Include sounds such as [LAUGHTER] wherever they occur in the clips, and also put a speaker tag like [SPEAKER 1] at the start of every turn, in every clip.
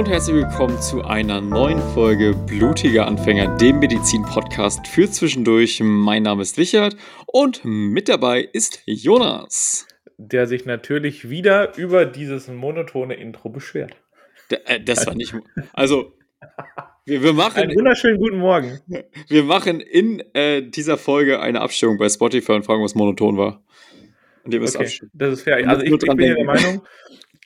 [SPEAKER 1] und herzlich willkommen zu einer neuen Folge Blutiger Anfänger, dem Medizin-Podcast für zwischendurch. Mein Name ist Richard und mit dabei ist Jonas.
[SPEAKER 2] Der sich natürlich wieder über dieses monotone Intro beschwert.
[SPEAKER 1] D äh, das war nicht. Also, wir, wir, machen.
[SPEAKER 2] Einen wunderschönen guten Morgen.
[SPEAKER 1] Wir machen in äh, dieser Folge eine Abstimmung bei Spotify und fragen, was monoton war.
[SPEAKER 2] Und okay, das ist fair. Also, ich, ich bin der Meinung,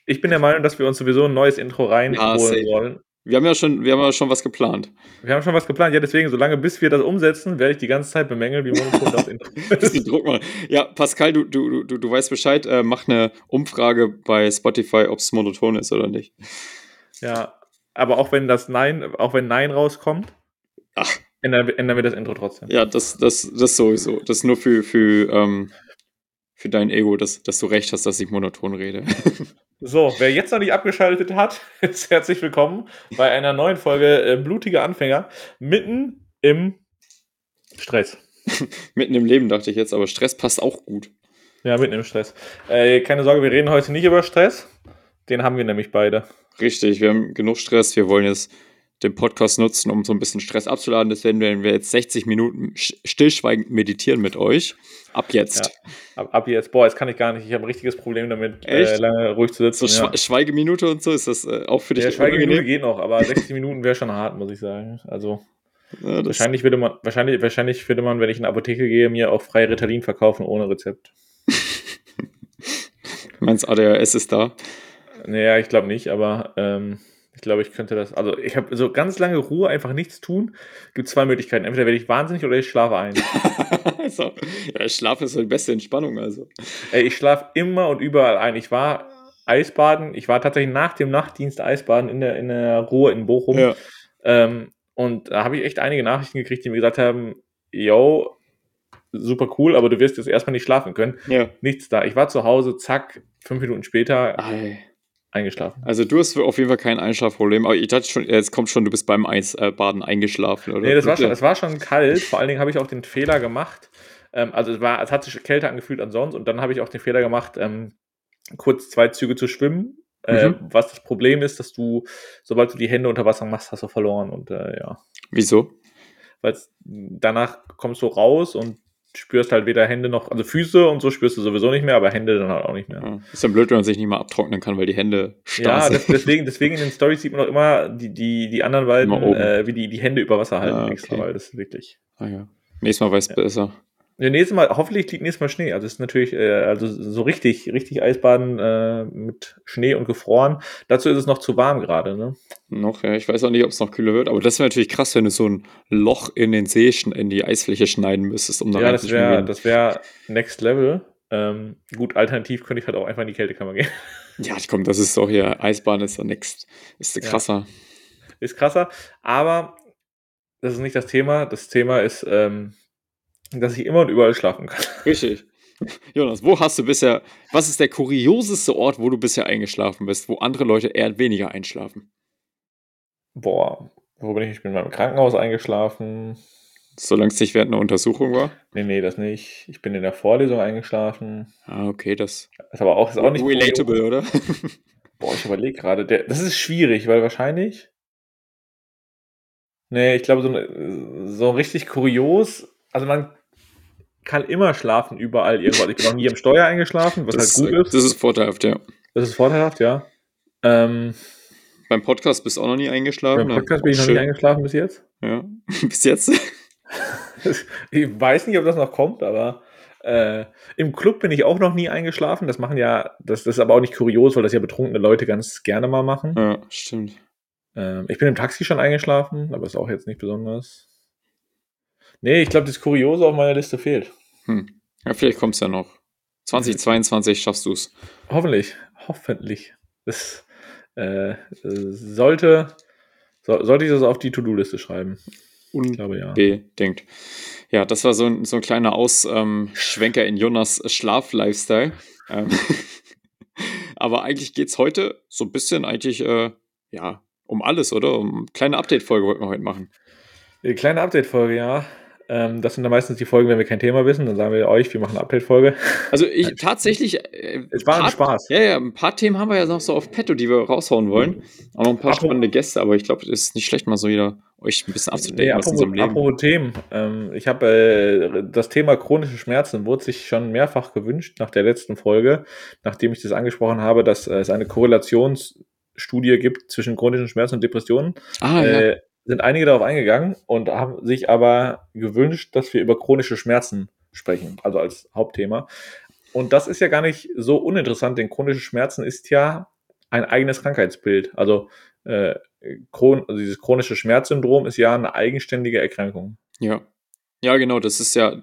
[SPEAKER 2] ich bin der Meinung, dass wir uns sowieso ein neues Intro reinholen wollen.
[SPEAKER 1] Wir haben ja schon, wir haben ja schon was geplant.
[SPEAKER 2] Wir haben schon was geplant, ja, deswegen, solange bis wir das umsetzen, werde ich die ganze Zeit bemängeln, wie monoton das Intro [LAUGHS]
[SPEAKER 1] ist. Druck mal. Ja, Pascal, du, du, du, du weißt Bescheid, äh, mach eine Umfrage bei Spotify, ob es monoton ist oder nicht.
[SPEAKER 2] Ja, aber auch wenn das Nein, auch wenn Nein rauskommt, Ach. Ändern, ändern wir das Intro trotzdem.
[SPEAKER 1] Ja, das, das, das sowieso. Das ist nur für, für, ähm, für dein Ego, dass, dass du recht hast, dass ich monoton rede. [LAUGHS]
[SPEAKER 2] So, wer jetzt noch nicht abgeschaltet hat, [LAUGHS] ist herzlich willkommen bei einer neuen Folge äh, Blutige Anfänger mitten im Stress. [LAUGHS]
[SPEAKER 1] mitten im Leben dachte ich jetzt, aber Stress passt auch gut.
[SPEAKER 2] Ja, mitten im Stress. Äh, keine Sorge, wir reden heute nicht über Stress. Den haben wir nämlich beide.
[SPEAKER 1] Richtig, wir haben genug Stress. Wir wollen jetzt den Podcast nutzen, um so ein bisschen Stress abzuladen. Deswegen werden wir jetzt 60 Minuten stillschweigend meditieren mit euch. Ab jetzt.
[SPEAKER 2] Ja, ab, ab, jetzt. Boah, jetzt kann ich gar nicht. Ich habe ein richtiges Problem damit, äh, lange ruhig zu sitzen.
[SPEAKER 1] So ja. Schweigeminute und so, ist das äh, auch für dich?
[SPEAKER 2] Ja, Schweigeminute geht noch, aber [LAUGHS] 60 Minuten wäre schon hart, muss ich sagen. Also. Ja, wahrscheinlich, würde man, wahrscheinlich, wahrscheinlich würde man, wenn ich in eine Apotheke gehe, mir auch frei Ritalin verkaufen ohne Rezept. [LAUGHS]
[SPEAKER 1] Meinst ADHS ist da?
[SPEAKER 2] Naja, ich glaube nicht, aber ähm, ich glaube, ich könnte das. Also, ich habe so ganz lange Ruhe, einfach nichts tun. Gibt zwei Möglichkeiten. Entweder werde ich wahnsinnig oder ich schlafe ein. [LAUGHS]
[SPEAKER 1] so. ja, Schlaf ist so die beste Entspannung, also.
[SPEAKER 2] Ich schlafe immer und überall ein. Ich war Eisbaden. Ich war tatsächlich nach dem Nachtdienst Eisbaden in der, in der Ruhe in Bochum. Ja. Ähm, und da habe ich echt einige Nachrichten gekriegt, die mir gesagt haben: Yo, super cool, aber du wirst jetzt erstmal nicht schlafen können. Ja. Nichts da. Ich war zu Hause, zack, fünf Minuten später. Ei eingeschlafen.
[SPEAKER 1] Also du hast auf jeden Fall kein Einschlafproblem, aber ich dachte schon, jetzt kommt schon, du bist beim Eisbaden äh, eingeschlafen, oder?
[SPEAKER 2] Nee, das war, schon, das war schon kalt. Vor allen Dingen habe ich auch den Fehler gemacht. Ähm, also es, war, es hat sich kälter angefühlt als sonst und dann habe ich auch den Fehler gemacht, ähm, kurz zwei Züge zu schwimmen. Äh, mhm. was das Problem ist, dass du, sobald du die Hände unter Wasser machst, hast du verloren und äh, ja.
[SPEAKER 1] Wieso?
[SPEAKER 2] Weil danach kommst du raus und spürst halt weder Hände noch, also Füße und so spürst du sowieso nicht mehr, aber Hände dann halt auch nicht mehr. Ja,
[SPEAKER 1] ist dann blöd, wenn man sich nicht mal abtrocknen kann, weil die Hände
[SPEAKER 2] starr Ja, das, deswegen, deswegen in den Stories sieht man auch immer die, die, die anderen beiden, äh, wie die die Hände über Wasser halten, ja, extra, weil das ist wirklich.
[SPEAKER 1] Ah ja. Nächstes Mal weiß ja. besser.
[SPEAKER 2] Nächstes Mal, hoffentlich liegt nächstes Mal Schnee. Also es ist natürlich, äh, also so richtig, richtig Eisbaden äh, mit Schnee und gefroren. Dazu ist es noch zu warm gerade, ne?
[SPEAKER 1] Noch, ja. Ich weiß auch nicht, ob es noch kühler wird, aber das wäre natürlich krass, wenn du so ein Loch in den See, in die Eisfläche schneiden müsstest,
[SPEAKER 2] um da Ja, das wäre das wär Next Level. Ähm, gut, alternativ könnte ich halt auch einfach in die Kältekammer gehen.
[SPEAKER 1] Ja, komm, das ist doch hier, Eisbahn ist doch next, ist krasser.
[SPEAKER 2] Ja. Ist krasser, aber das ist nicht das Thema. Das Thema ist, ähm, dass ich immer und überall schlafen kann.
[SPEAKER 1] Richtig. Jonas, wo hast du bisher, was ist der kurioseste Ort, wo du bisher eingeschlafen bist, wo andere Leute eher weniger einschlafen?
[SPEAKER 2] Boah, wo bin ich? Ich bin in meinem Krankenhaus eingeschlafen.
[SPEAKER 1] Solange es nicht während einer Untersuchung war?
[SPEAKER 2] Nee, nee, das nicht. Ich bin in der Vorlesung eingeschlafen.
[SPEAKER 1] Ah, okay, das.
[SPEAKER 2] Ist aber auch, ist auch nicht.
[SPEAKER 1] Relatable, oder? [LAUGHS]
[SPEAKER 2] Boah, ich überlege gerade. Das ist schwierig, weil wahrscheinlich. Nee, ich glaube, so, so richtig kurios. Also, man kann immer schlafen, überall irgendwo. Ich bin noch nie im Steuer eingeschlafen, was
[SPEAKER 1] das,
[SPEAKER 2] halt gut ist.
[SPEAKER 1] Das ist vorteilhaft, ja.
[SPEAKER 2] Das ist vorteilhaft, ja. Ähm,
[SPEAKER 1] beim Podcast bist du auch noch nie eingeschlafen?
[SPEAKER 2] Beim Podcast bin ich noch nie eingeschlafen bis jetzt.
[SPEAKER 1] Ja, [LAUGHS] bis jetzt? [LAUGHS]
[SPEAKER 2] ich weiß nicht, ob das noch kommt, aber äh, im Club bin ich auch noch nie eingeschlafen. Das machen ja, das, das ist aber auch nicht kurios, weil das ja betrunkene Leute ganz gerne mal machen.
[SPEAKER 1] Ja, stimmt.
[SPEAKER 2] Ähm, ich bin im Taxi schon eingeschlafen, aber ist auch jetzt nicht besonders. Nee, ich glaube, das Kuriose auf meiner Liste fehlt.
[SPEAKER 1] Hm. Ja, vielleicht kommt es ja noch. 2022 schaffst du es.
[SPEAKER 2] Hoffentlich. Hoffentlich. Das äh, sollte, so, sollte ich das auf die To-Do-Liste schreiben.
[SPEAKER 1] Unbedingt. Ja. ja, das war so ein, so ein kleiner Ausschwenker ähm, in Jonas Schlaf-Lifestyle. Ähm, [LAUGHS] aber eigentlich geht es heute so ein bisschen eigentlich, äh, ja, um alles, oder? Um eine kleine Update-Folge wollten wir heute machen.
[SPEAKER 2] Eine kleine Update-Folge, ja. Ähm, das sind dann meistens die Folgen, wenn wir kein Thema wissen. Dann sagen wir euch, wir machen eine Update-Folge.
[SPEAKER 1] Also ich [LAUGHS] tatsächlich.
[SPEAKER 2] Äh, es war ein Spaß.
[SPEAKER 1] Ja, ja, ein paar Themen haben wir ja noch so auf Petto, die wir raushauen wollen. Auch noch ein paar Apropos, spannende Gäste, aber ich glaube, es ist nicht schlecht, mal so wieder euch ein bisschen abzudecken, nee, was
[SPEAKER 2] in so einem Leben. Apropos Themen. Ähm, ich habe äh, das Thema chronische Schmerzen wurde sich schon mehrfach gewünscht nach der letzten Folge, nachdem ich das angesprochen habe, dass äh, es eine Korrelationsstudie gibt zwischen chronischen Schmerzen und Depressionen. Ah, ja. Äh, sind einige darauf eingegangen und haben sich aber gewünscht, dass wir über chronische Schmerzen sprechen, also als Hauptthema. Und das ist ja gar nicht so uninteressant, denn chronische Schmerzen ist ja ein eigenes Krankheitsbild. Also, äh, Chron also dieses chronische Schmerzsyndrom ist ja eine eigenständige Erkrankung.
[SPEAKER 1] Ja. Ja, genau, das ist ja,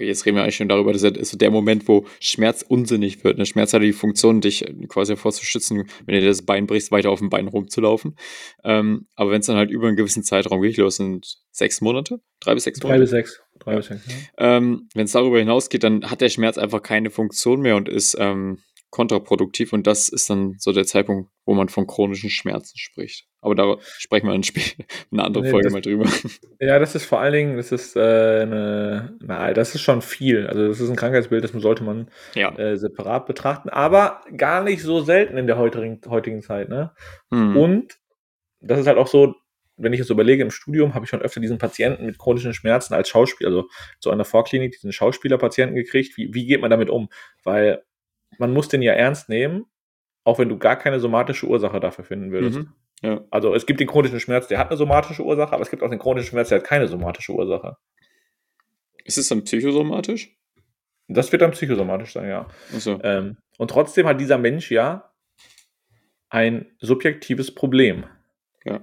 [SPEAKER 1] jetzt reden wir eigentlich schon darüber, das ist so der Moment, wo Schmerz unsinnig wird. Ne? Schmerz hat die Funktion, dich quasi davor zu schützen, wenn du das Bein brichst, weiter auf dem Bein rumzulaufen. Ähm, aber wenn es dann halt über einen gewissen Zeitraum geht, los sind sechs Monate, drei bis sechs
[SPEAKER 2] Monate. Drei bis sechs. Drei ja. bis
[SPEAKER 1] sechs ja. ähm, wenn es darüber hinausgeht, dann hat der Schmerz einfach keine Funktion mehr und ist ähm, kontraproduktiv und das ist dann so der Zeitpunkt, wo man von chronischen Schmerzen spricht. Aber da sprechen wir in einer anderen nee, Folge
[SPEAKER 2] das,
[SPEAKER 1] mal drüber.
[SPEAKER 2] Ja, das ist vor allen Dingen, das ist äh, eine, na, das ist schon viel. Also das ist ein Krankheitsbild, das sollte man ja. äh, separat betrachten, aber gar nicht so selten in der heutigen, heutigen Zeit. Ne? Hm. Und das ist halt auch so, wenn ich jetzt überlege, im Studium habe ich schon öfter diesen Patienten mit chronischen Schmerzen als Schauspieler, also zu einer Vorklinik, diesen Schauspielerpatienten gekriegt. Wie, wie geht man damit um? Weil man muss den ja ernst nehmen, auch wenn du gar keine somatische Ursache dafür finden würdest. Mhm. Ja. Also es gibt den chronischen Schmerz, der hat eine somatische Ursache, aber es gibt auch den chronischen Schmerz, der hat keine somatische Ursache.
[SPEAKER 1] Ist es dann psychosomatisch?
[SPEAKER 2] Das wird dann psychosomatisch sein, ja. So. Ähm, und trotzdem hat dieser Mensch ja ein subjektives Problem.
[SPEAKER 1] Ja.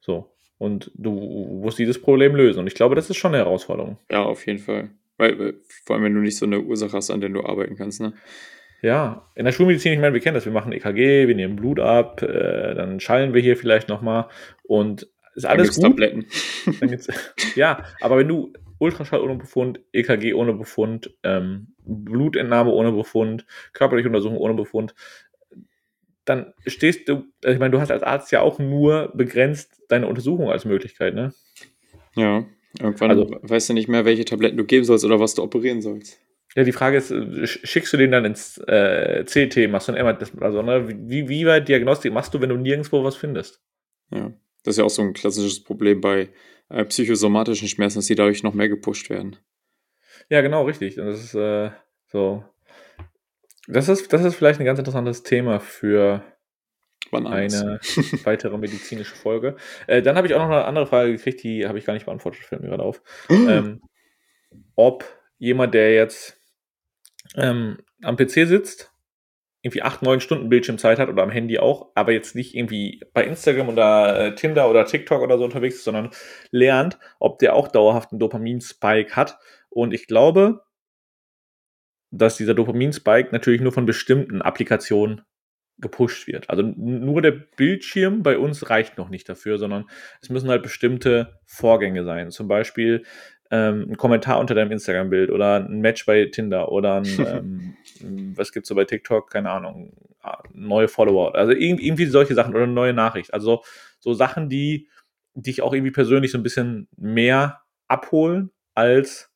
[SPEAKER 2] So. Und du musst dieses Problem lösen. Und ich glaube, das ist schon eine Herausforderung.
[SPEAKER 1] Ja, auf jeden Fall. Weil, vor allem, wenn du nicht so eine Ursache hast, an der du arbeiten kannst, ne?
[SPEAKER 2] Ja, in der Schulmedizin, ich meine, wir kennen das, wir machen EKG, wir nehmen Blut ab, äh, dann schallen wir hier vielleicht nochmal und ist alles gut. Tabletten. [LAUGHS] ja, aber wenn du Ultraschall ohne Befund, EKG ohne Befund, ähm, Blutentnahme ohne Befund, körperliche Untersuchung ohne Befund, dann stehst du, also ich meine, du hast als Arzt ja auch nur begrenzt deine Untersuchung als Möglichkeit, ne?
[SPEAKER 1] Ja, irgendwann also, weißt du nicht mehr, welche Tabletten du geben sollst oder was du operieren sollst.
[SPEAKER 2] Ja, die Frage ist, äh, schickst du den dann ins äh, CT, machst du ein MRT, also ne, wie, wie weit Diagnostik machst du, wenn du nirgendwo was findest?
[SPEAKER 1] Ja, das ist ja auch so ein klassisches Problem bei äh, psychosomatischen Schmerzen, dass die dadurch noch mehr gepusht werden.
[SPEAKER 2] Ja, genau, richtig. Und das ist äh, so. Das ist, das ist vielleicht ein ganz interessantes Thema für eine [LAUGHS] weitere medizinische Folge. Äh, dann habe ich auch noch eine andere Frage gekriegt, die habe ich gar nicht beantwortet, fällt mir gerade auf. [GASPS] ähm, ob jemand, der jetzt ähm, am PC sitzt, irgendwie acht, neun Stunden Bildschirmzeit hat oder am Handy auch, aber jetzt nicht irgendwie bei Instagram oder äh, Tinder oder TikTok oder so unterwegs ist, sondern lernt, ob der auch dauerhaft einen Dopamin-Spike hat. Und ich glaube, dass dieser Dopamin-Spike natürlich nur von bestimmten Applikationen gepusht wird. Also nur der Bildschirm bei uns reicht noch nicht dafür, sondern es müssen halt bestimmte Vorgänge sein. Zum Beispiel ähm, ein Kommentar unter deinem Instagram-Bild oder ein Match bei Tinder oder ein, [LAUGHS] ähm, was gibt's so bei TikTok, keine Ahnung, ah, neue Follower. Also irgendwie solche Sachen oder eine neue Nachricht. Also so Sachen, die dich auch irgendwie persönlich so ein bisschen mehr abholen als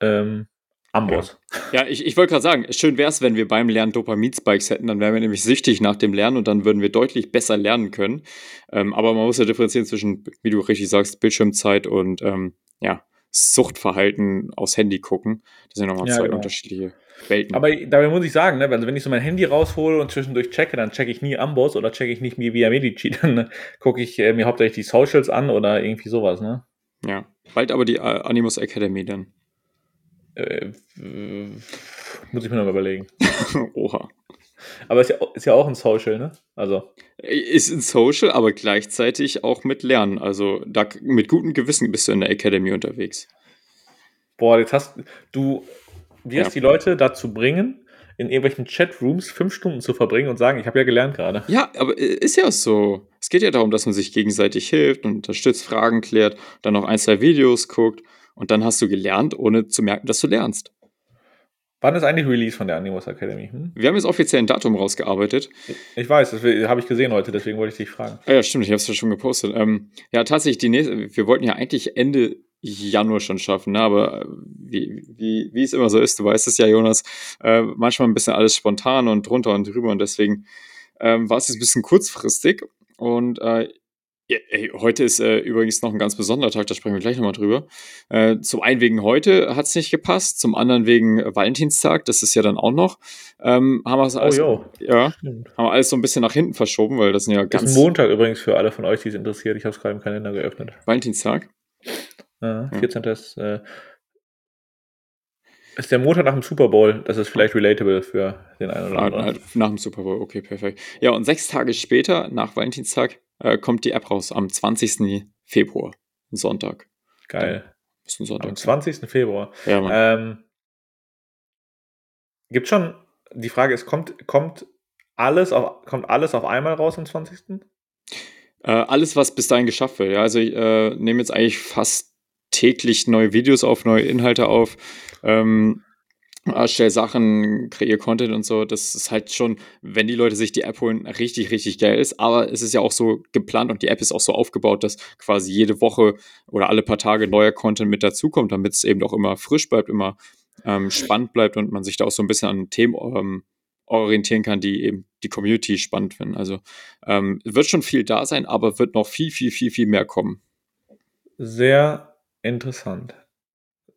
[SPEAKER 2] ähm, Amboss.
[SPEAKER 1] Ja, ja ich, ich wollte gerade sagen, schön wäre es, wenn wir beim Lernen Dopamin-Spikes hätten, dann wären wir nämlich süchtig nach dem Lernen und dann würden wir deutlich besser lernen können. Ähm, aber man muss ja differenzieren zwischen, wie du richtig sagst, Bildschirmzeit und ähm, ja, Suchtverhalten aufs Handy gucken. Das sind nochmal ja, zwei genau. unterschiedliche Welten.
[SPEAKER 2] Aber dabei muss ich sagen, ne, also wenn ich so mein Handy raushole und zwischendurch checke, dann checke ich nie Amboss oder checke ich nicht via Medici, [LAUGHS] dann ne, gucke ich äh, mir hauptsächlich die Socials an oder irgendwie sowas, ne?
[SPEAKER 1] Ja, bald aber die äh, Animus Academy dann.
[SPEAKER 2] Äh, muss ich mir noch überlegen. [LAUGHS] Oha. Aber ist ja, ist ja auch ein Social, ne? Also.
[SPEAKER 1] Ist ein Social, aber gleichzeitig auch mit Lernen. Also da, mit gutem Gewissen bist du in der Academy unterwegs.
[SPEAKER 2] Boah, jetzt hast du wirst ja. die Leute dazu bringen, in irgendwelchen Chatrooms fünf Stunden zu verbringen und sagen, ich habe ja gelernt gerade.
[SPEAKER 1] Ja, aber ist ja so. Es geht ja darum, dass man sich gegenseitig hilft und unterstützt, Fragen klärt, dann noch ein, zwei Videos guckt und dann hast du gelernt, ohne zu merken, dass du lernst.
[SPEAKER 2] Wann ist eigentlich Release von der Animus Academy? Hm?
[SPEAKER 1] Wir haben jetzt offiziell ein Datum rausgearbeitet.
[SPEAKER 2] Ich weiß, das habe ich gesehen heute, deswegen wollte ich dich fragen.
[SPEAKER 1] Ah ja, stimmt, ich habe es ja schon gepostet. Ähm, ja, tatsächlich, die nächste, wir wollten ja eigentlich Ende Januar schon schaffen. Ne? Aber äh, wie, wie, wie es immer so ist, du weißt es ja, Jonas, äh, manchmal ein bisschen alles spontan und drunter und drüber und deswegen ähm, war es jetzt ein bisschen kurzfristig. Und äh, ja, ey, heute ist äh, übrigens noch ein ganz besonderer Tag, da sprechen wir gleich nochmal drüber. Äh, zum einen wegen heute hat es nicht gepasst, zum anderen wegen Valentinstag, das ist ja dann auch noch. Ähm, haben wir es alles, oh, ja, haben wir alles so ein bisschen nach hinten verschoben, weil das sind ja ganz. Das
[SPEAKER 2] ist Montag übrigens für alle von euch, die es interessiert. Ich habe es gerade im Kalender geöffnet.
[SPEAKER 1] Valentinstag?
[SPEAKER 2] Ja, 14. Ja. ist, äh, ist der Montag nach dem Super Bowl. Das ist vielleicht relatable für den einen oder anderen. Halt
[SPEAKER 1] nach dem Super Bowl, okay, perfekt. Ja, und sechs Tage später, nach Valentinstag, äh, kommt die App raus am 20. Februar, Sonntag.
[SPEAKER 2] Geil.
[SPEAKER 1] Ist ein Sonntag.
[SPEAKER 2] Am 20. Februar.
[SPEAKER 1] Ja, Mann. Ähm,
[SPEAKER 2] gibt schon, die Frage ist, kommt, kommt, alles auf, kommt alles auf einmal raus am 20.?
[SPEAKER 1] Äh, alles, was bis dahin geschafft wird. Ja, also ich äh, nehme jetzt eigentlich fast täglich neue Videos auf, neue Inhalte auf. Ähm, erstelle Sachen, kreiere Content und so. Das ist halt schon, wenn die Leute sich die App holen, richtig, richtig geil ist. Aber es ist ja auch so geplant und die App ist auch so aufgebaut, dass quasi jede Woche oder alle paar Tage neuer Content mit dazukommt, damit es eben auch immer frisch bleibt, immer ähm, spannend bleibt und man sich da auch so ein bisschen an Themen ähm, orientieren kann, die eben die Community spannend finden. Also ähm, wird schon viel da sein, aber wird noch viel, viel, viel, viel mehr kommen.
[SPEAKER 2] Sehr interessant.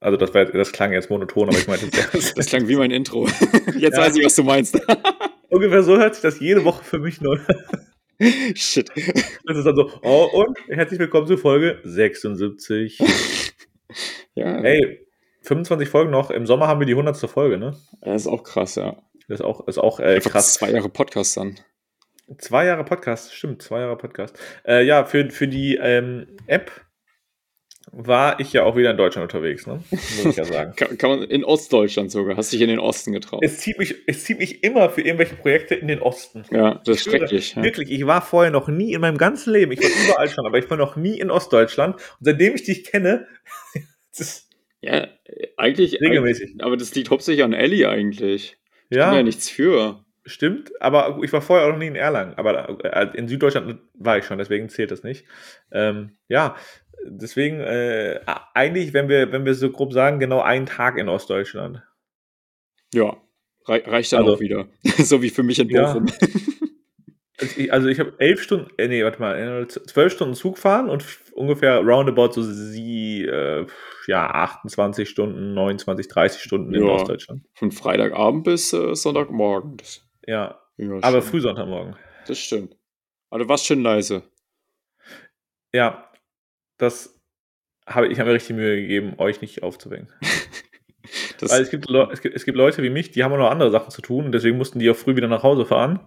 [SPEAKER 2] Also das, war, das klang jetzt monoton, aber ich meinte [LAUGHS]
[SPEAKER 1] das, das klang wie mein Intro. [LAUGHS] Jetzt ja. weiß ich, was du meinst. [LAUGHS]
[SPEAKER 2] Ungefähr so hört sich das jede Woche für mich neu.
[SPEAKER 1] Shit.
[SPEAKER 2] Das ist dann so, oh, und herzlich willkommen zu Folge 76.
[SPEAKER 1] ja.
[SPEAKER 2] Hey, 25 Folgen noch. Im Sommer haben wir die 100. Folge, ne?
[SPEAKER 1] Das ist auch krass, ja.
[SPEAKER 2] Das ist auch, ist auch äh, krass.
[SPEAKER 1] Zwei Jahre Podcast dann.
[SPEAKER 2] Zwei Jahre Podcast, stimmt, zwei Jahre Podcast. Äh, ja, für, für die ähm, App war ich ja auch wieder in Deutschland unterwegs, ne? muss ich ja sagen. [LAUGHS]
[SPEAKER 1] kann, kann, man in Ostdeutschland sogar, hast dich in den Osten getraut.
[SPEAKER 2] Es zieht, mich, es zieht mich immer für irgendwelche Projekte in den Osten.
[SPEAKER 1] Ja, das ist schrecklich. Ja.
[SPEAKER 2] Wirklich, ich war vorher noch nie in meinem ganzen Leben, ich war überall schon, aber ich war noch nie in Ostdeutschland. Und seitdem ich dich kenne, [LAUGHS]
[SPEAKER 1] ja, eigentlich.
[SPEAKER 2] Regelmäßig.
[SPEAKER 1] Aber das liegt hauptsächlich an Ellie eigentlich. Ich ja. kann ja nichts für.
[SPEAKER 2] Stimmt, aber ich war vorher auch noch nie in Erlangen. Aber äh, in Süddeutschland war ich schon, deswegen zählt das nicht. Ähm, ja, deswegen äh, eigentlich, wenn wir, wenn wir so grob sagen, genau einen Tag in Ostdeutschland.
[SPEAKER 1] Ja, rei reicht dann also, auch wieder. [LAUGHS] so wie für mich in Bochum. Ja. [LAUGHS]
[SPEAKER 2] Ich, also ich habe elf Stunden, äh, nee, warte mal, äh, zwölf Stunden Zug fahren und ungefähr roundabout so sie, äh, ja, 28 Stunden, 29, 30 Stunden in Ostdeutschland.
[SPEAKER 1] Von Freitagabend bis äh, Sonntagmorgen. Das,
[SPEAKER 2] ja, ja aber früh Sonntagmorgen.
[SPEAKER 1] Das stimmt. Du warst schön leise.
[SPEAKER 2] Ja, das habe ich habe mir richtig Mühe gegeben, euch nicht aufzuwecken. [LAUGHS] Weil es gibt, es, gibt, es gibt Leute wie mich, die haben auch noch andere Sachen zu tun und deswegen mussten die auch früh wieder nach Hause fahren.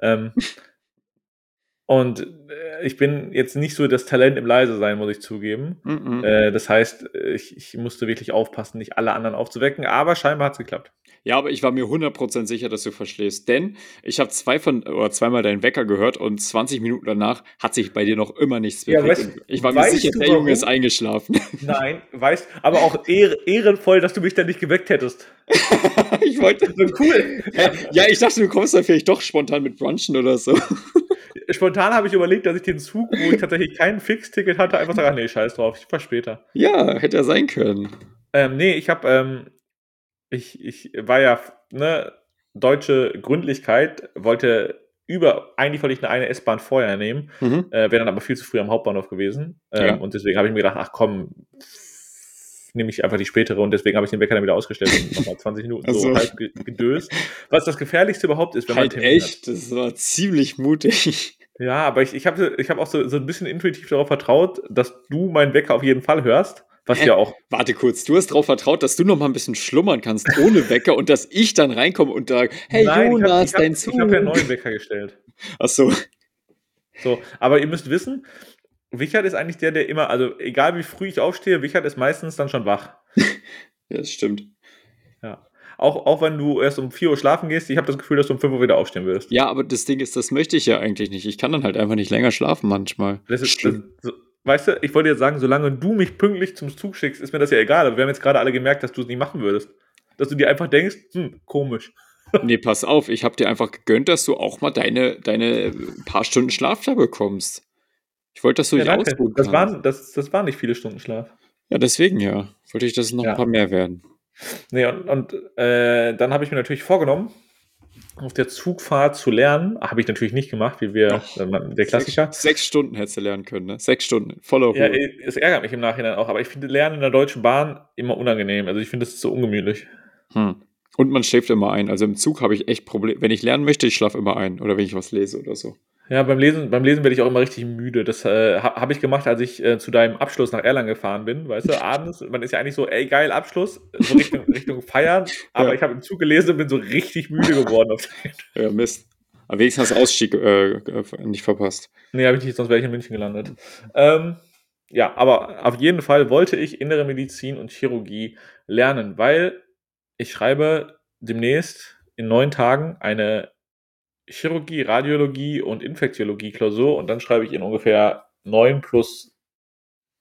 [SPEAKER 2] Ähm, [LAUGHS] und äh, ich bin jetzt nicht so das Talent im Leise sein, muss ich zugeben. Mm -mm. Äh, das heißt, ich, ich, musste wirklich aufpassen, nicht alle anderen aufzuwecken, aber scheinbar hat es geklappt.
[SPEAKER 1] Ja, aber ich war mir 100% sicher, dass du verschläfst, denn ich habe zwei von, oder zweimal deinen Wecker gehört und 20 Minuten danach hat sich bei dir noch immer nichts
[SPEAKER 2] bewegt. Ja, weißt,
[SPEAKER 1] ich war mir sicher, der Junge ist eingeschlafen. [LAUGHS]
[SPEAKER 2] Nein, weißt, aber auch ehrenvoll, dass du mich dann nicht geweckt hättest. [LAUGHS]
[SPEAKER 1] ich wollte. So cool. Ja, ich dachte, du kommst dann vielleicht doch spontan mit Brunchen oder so [LAUGHS]
[SPEAKER 2] spontan habe ich überlegt, dass ich den Zug, wo ich tatsächlich kein Fixticket hatte, einfach sage, nee, scheiß drauf, ich fahr später.
[SPEAKER 1] Ja, hätte er sein können.
[SPEAKER 2] Ähm, nee, ich habe, ähm, ich, ich war ja, ne, deutsche Gründlichkeit, wollte über, eigentlich wollte ich eine, S-Bahn vorher nehmen, mhm. äh, wäre dann aber viel zu früh am Hauptbahnhof gewesen. Ähm, ja. Und deswegen habe ich mir gedacht, ach komm, nehme ich einfach die spätere und deswegen habe ich den Wecker dann wieder ausgestellt und nochmal 20 Minuten also. so halb gedöst. Was das Gefährlichste überhaupt ist,
[SPEAKER 1] wenn halt man Termin echt, hat. das war ziemlich mutig.
[SPEAKER 2] Ja, aber ich, ich habe ich hab auch so, so ein bisschen intuitiv darauf vertraut, dass du meinen Wecker auf jeden Fall hörst. Was Hä? ja auch.
[SPEAKER 1] Warte kurz, du hast darauf vertraut, dass du noch mal ein bisschen schlummern kannst ohne Wecker und dass ich dann reinkomme und sage, hey Nein, Jonas, ich hab, ich hab, dein Zug.
[SPEAKER 2] Ich habe ja einen neuen Wecker gestellt.
[SPEAKER 1] Ach so.
[SPEAKER 2] So, aber ihr müsst wissen, Wichert ist eigentlich der, der immer, also egal wie früh ich aufstehe, Wichert ist meistens dann schon wach. [LAUGHS]
[SPEAKER 1] ja, das stimmt.
[SPEAKER 2] Ja. Auch, auch wenn du erst um 4 Uhr schlafen gehst, ich habe das Gefühl, dass du um 5 Uhr wieder aufstehen wirst.
[SPEAKER 1] Ja, aber das Ding ist, das möchte ich ja eigentlich nicht. Ich kann dann halt einfach nicht länger schlafen manchmal.
[SPEAKER 2] Das ist, das, so, weißt du, ich wollte jetzt sagen, solange du mich pünktlich zum Zug schickst, ist mir das ja egal. Aber wir haben jetzt gerade alle gemerkt, dass du es nicht machen würdest. Dass du dir einfach denkst, hm, komisch. [LAUGHS]
[SPEAKER 1] nee, pass auf, ich habe dir einfach gegönnt, dass du auch mal deine, deine paar Stunden Schlaf da bekommst. Ich wollte, dass du ja, dich ausruhen
[SPEAKER 2] das Waren, das, das waren nicht viele Stunden Schlaf.
[SPEAKER 1] Ja, deswegen ja. Wollte ich, dass es noch ja. ein paar mehr werden.
[SPEAKER 2] Nee, und, und äh, dann habe ich mir natürlich vorgenommen, auf der Zugfahrt zu lernen. Habe ich natürlich nicht gemacht, wie wir, äh, der Klassiker.
[SPEAKER 1] Sechs, sechs, Stunden hättest du lernen können, ne? Sechs Stunden, voller Ruhe.
[SPEAKER 2] Ja, es ärgert mich im Nachhinein auch, aber ich finde Lernen in der Deutschen Bahn immer unangenehm. Also ich finde es so ungemütlich.
[SPEAKER 1] Hm. Und man schläft immer ein. Also im Zug habe ich echt Probleme. Wenn ich lernen möchte, ich schlafe immer ein. Oder wenn ich was lese oder so.
[SPEAKER 2] Ja, beim Lesen, beim Lesen werde ich auch immer richtig müde. Das äh, habe ich gemacht, als ich äh, zu deinem Abschluss nach Erlangen gefahren bin. Weißt du, [LAUGHS] abends, man ist ja eigentlich so, ey, geil, Abschluss, so Richtung, [LAUGHS] Richtung Feiern. Aber ja. ich habe im Zug gelesen und bin so richtig müde geworden.
[SPEAKER 1] ja, Mist. Aber wenigstens hast du Ausstieg äh, nicht verpasst.
[SPEAKER 2] Nee, habe ich nicht, sonst wäre ich in München gelandet. Ähm, ja, aber auf jeden Fall wollte ich innere Medizin und Chirurgie lernen, weil ich schreibe demnächst in neun Tagen eine Chirurgie, Radiologie und Infektiologie Klausur und dann schreibe ich in ungefähr neun plus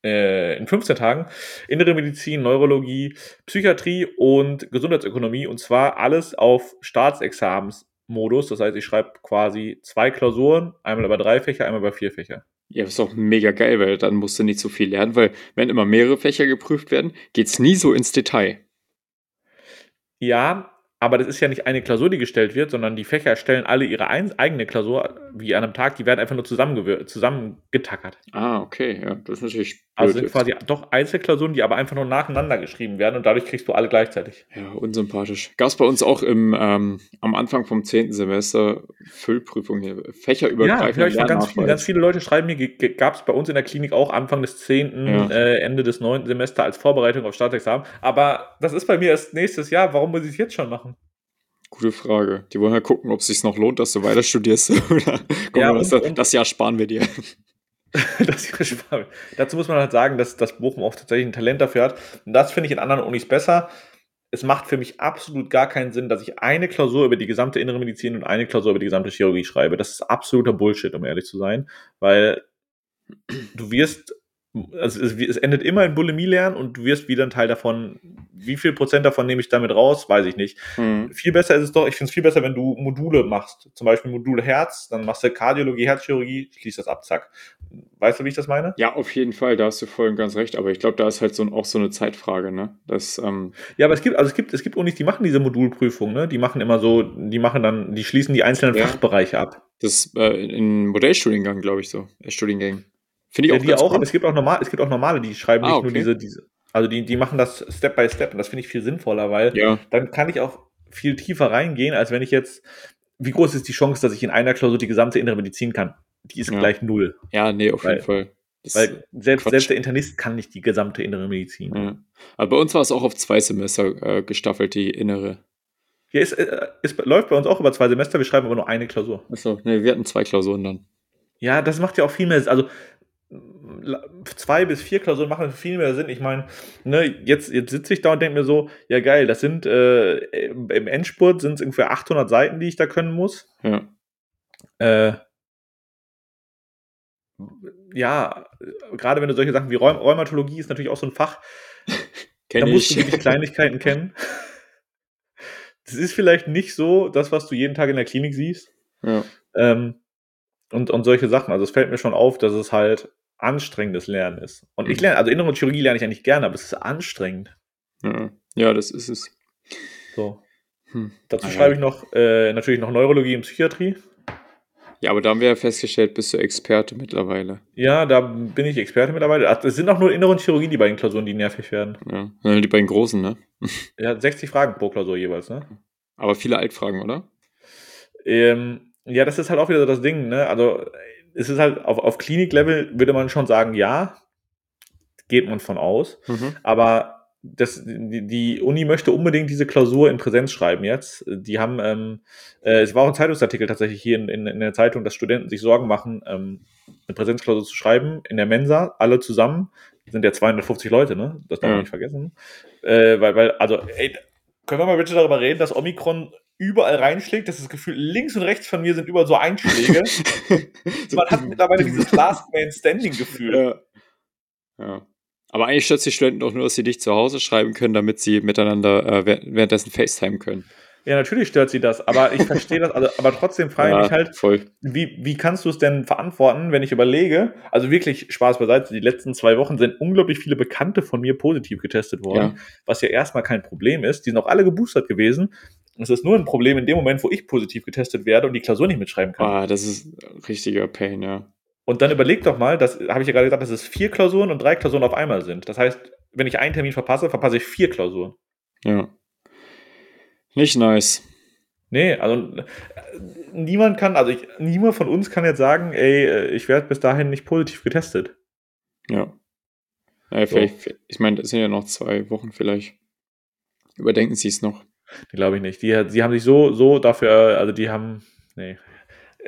[SPEAKER 2] äh, in 15 Tagen Innere Medizin, Neurologie, Psychiatrie und Gesundheitsökonomie und zwar alles auf Staatsexamensmodus. Das heißt, ich schreibe quasi zwei Klausuren, einmal über drei Fächer, einmal über vier Fächer.
[SPEAKER 1] Ja, das ist auch mega geil, weil dann musst du nicht so viel lernen, weil wenn immer mehrere Fächer geprüft werden, geht es nie so ins Detail.
[SPEAKER 2] Ja, aber das ist ja nicht eine Klausur, die gestellt wird, sondern die Fächer stellen alle ihre eigene Klausur, wie an einem Tag, die werden einfach nur zusammengetackert.
[SPEAKER 1] Ah, okay, ja, das ist natürlich.
[SPEAKER 2] Also sind quasi doch Einzelklausuren, die aber einfach nur nacheinander geschrieben werden und dadurch kriegst du alle gleichzeitig.
[SPEAKER 1] Ja, unsympathisch. Gab es bei uns auch im, ähm, am Anfang vom 10. Semester Füllprüfung hier, fächerübergreifend.
[SPEAKER 2] Ja, ganz, viele, ganz viele Leute schreiben mir, gab es bei uns in der Klinik auch Anfang des 10., ja. äh, Ende des 9. Semesters als Vorbereitung auf Staatsexamen. Aber das ist bei mir erst nächstes Jahr. Warum muss ich es jetzt schon machen?
[SPEAKER 1] Gute Frage. Die wollen ja gucken, ob es sich noch lohnt, dass du weiter [LAUGHS] studierst. Oder ja, mal, das, und, das, Jahr sparen wir dir. [LAUGHS]
[SPEAKER 2] das wir. Dazu muss man halt sagen, dass, dass Bochum auch tatsächlich ein Talent dafür hat. Und das finde ich in anderen Unis besser. Es macht für mich absolut gar keinen Sinn, dass ich eine Klausur über die gesamte innere Medizin und eine Klausur über die gesamte Chirurgie schreibe. Das ist absoluter Bullshit, um ehrlich zu sein. Weil du wirst also es, es, endet immer in Bulimie-Lernen und du wirst wieder ein Teil davon. Wie viel Prozent davon nehme ich damit raus, weiß ich nicht. Mhm. Viel besser ist es doch, ich finde es viel besser, wenn du Module machst. Zum Beispiel Modul Herz, dann machst du Kardiologie, Herzchirurgie, schließt das ab, zack. Weißt du, wie ich das meine?
[SPEAKER 1] Ja, auf jeden Fall, da hast du voll und ganz recht. Aber ich glaube, da ist halt so, auch so eine Zeitfrage, ne? Das, ähm
[SPEAKER 2] ja, aber es gibt, also es gibt, es gibt Unis, die machen diese Modulprüfung, ne? Die machen immer so, die machen dann, die schließen die einzelnen ja. Fachbereiche ab.
[SPEAKER 1] Das äh, in Modellstudiengang, glaube ich so. Studiengängen.
[SPEAKER 2] Finde ich auch, ja, die auch aber es gibt auch, normal, es gibt auch normale, die schreiben ah, nicht okay. nur diese, diese. Also die, die machen das Step by Step und das finde ich viel sinnvoller, weil ja. dann kann ich auch viel tiefer reingehen, als wenn ich jetzt. Wie groß ist die Chance, dass ich in einer Klausur die gesamte innere Medizin kann? Die ist ja. gleich null.
[SPEAKER 1] Ja, nee, auf weil, jeden Fall.
[SPEAKER 2] Das weil selbst, selbst der Internist kann nicht die gesamte innere Medizin. Ja.
[SPEAKER 1] Aber bei uns war es auch auf zwei Semester äh, gestaffelt, die innere.
[SPEAKER 2] Ja, es, äh, es läuft bei uns auch über zwei Semester, wir schreiben aber nur eine Klausur.
[SPEAKER 1] Achso, nee, wir hatten zwei Klausuren dann.
[SPEAKER 2] Ja, das macht ja auch viel mehr. Also zwei bis vier Klausuren machen viel mehr Sinn. Ich meine, ne, jetzt, jetzt sitze ich da und denke mir so, ja geil, das sind äh, im Endspurt sind es ungefähr 800 Seiten, die ich da können muss. Ja. Äh, ja, gerade wenn du solche Sachen wie Rheum Rheumatologie ist natürlich auch so ein Fach, [LAUGHS] da musst du wirklich Kleinigkeiten kennen. Das ist vielleicht nicht so das, was du jeden Tag in der Klinik siehst. Ja. Ähm, und, und solche Sachen. Also es fällt mir schon auf, dass es halt anstrengendes Lernen ist. Und ich mhm. lerne, also innere Chirurgie lerne ich ja nicht gerne, aber es ist anstrengend.
[SPEAKER 1] Ja, ja das ist es.
[SPEAKER 2] So. Hm. Dazu ah, schreibe ich noch äh, natürlich noch Neurologie und Psychiatrie.
[SPEAKER 1] Ja, aber da haben wir ja festgestellt, bist du Experte mittlerweile.
[SPEAKER 2] Ja, da bin ich Experte mittlerweile. Es sind auch nur innere Chirurgie die beiden Klausuren, die nervig werden.
[SPEAKER 1] Ja, die beiden großen, ne? [LAUGHS]
[SPEAKER 2] ja, 60 Fragen pro Klausur jeweils, ne?
[SPEAKER 1] Aber viele Altfragen, oder?
[SPEAKER 2] Ähm, ja, das ist halt auch wieder das Ding, ne? Also es ist halt auf, auf Klinik-Level würde man schon sagen, ja, geht man von aus. Mhm. Aber das, die, die, Uni möchte unbedingt diese Klausur in Präsenz schreiben jetzt. Die haben, ähm, äh, es war auch ein Zeitungsartikel tatsächlich hier in, in, in, der Zeitung, dass Studenten sich Sorgen machen, ähm, eine Präsenzklausur zu schreiben in der Mensa, alle zusammen. Das sind ja 250 Leute, ne? Das darf man nicht vergessen. Äh, weil, weil, also, ey, können wir mal bitte darüber reden, dass Omikron überall reinschlägt. Das ist das Gefühl, links und rechts von mir sind überall so Einschläge. [LAUGHS] Man hat mittlerweile dieses Last Man Standing Gefühl.
[SPEAKER 1] Ja. ja. Aber eigentlich stört die Studenten doch nur, dass sie dich zu Hause schreiben können, damit sie miteinander äh, währenddessen FaceTime können.
[SPEAKER 2] Ja, natürlich stört sie das, aber ich verstehe das, also, aber trotzdem frage ich
[SPEAKER 1] Ja,
[SPEAKER 2] mich halt,
[SPEAKER 1] voll.
[SPEAKER 2] wie, wie kannst du es denn verantworten, wenn ich überlege, also wirklich Spaß beiseite, die letzten zwei Wochen sind unglaublich viele Bekannte von mir positiv getestet worden,
[SPEAKER 1] Ja.
[SPEAKER 2] was ja erstmal kein Problem ist. Die sind auch alle geboostert gewesen. Es ist nur ein Problem in dem Moment, wo ich positiv getestet werde und die Klausur nicht mitschreiben kann.
[SPEAKER 1] Ah, das ist richtiger Pain, ja.
[SPEAKER 2] Und dann überleg doch mal, das habe ich ja gerade gesagt, dass es vier Klausuren und drei Klausuren auf einmal sind. Das heißt, wenn ich einen Termin verpasse, verpasse ich vier Klausuren.
[SPEAKER 1] Ja. Nicht nice.
[SPEAKER 2] Nee, also niemand kann, also ich, niemand von uns kann jetzt sagen, ey, äh, ich werde bis dahin nicht positiv getestet.
[SPEAKER 1] Ja. Naja,
[SPEAKER 2] So.
[SPEAKER 1] vielleicht, ich meine, es sind ja noch zwei Wochen vielleicht. Überdenken Sie es noch.
[SPEAKER 2] Glaube ich nicht. Die, die haben sich so, so dafür, also die haben, nee.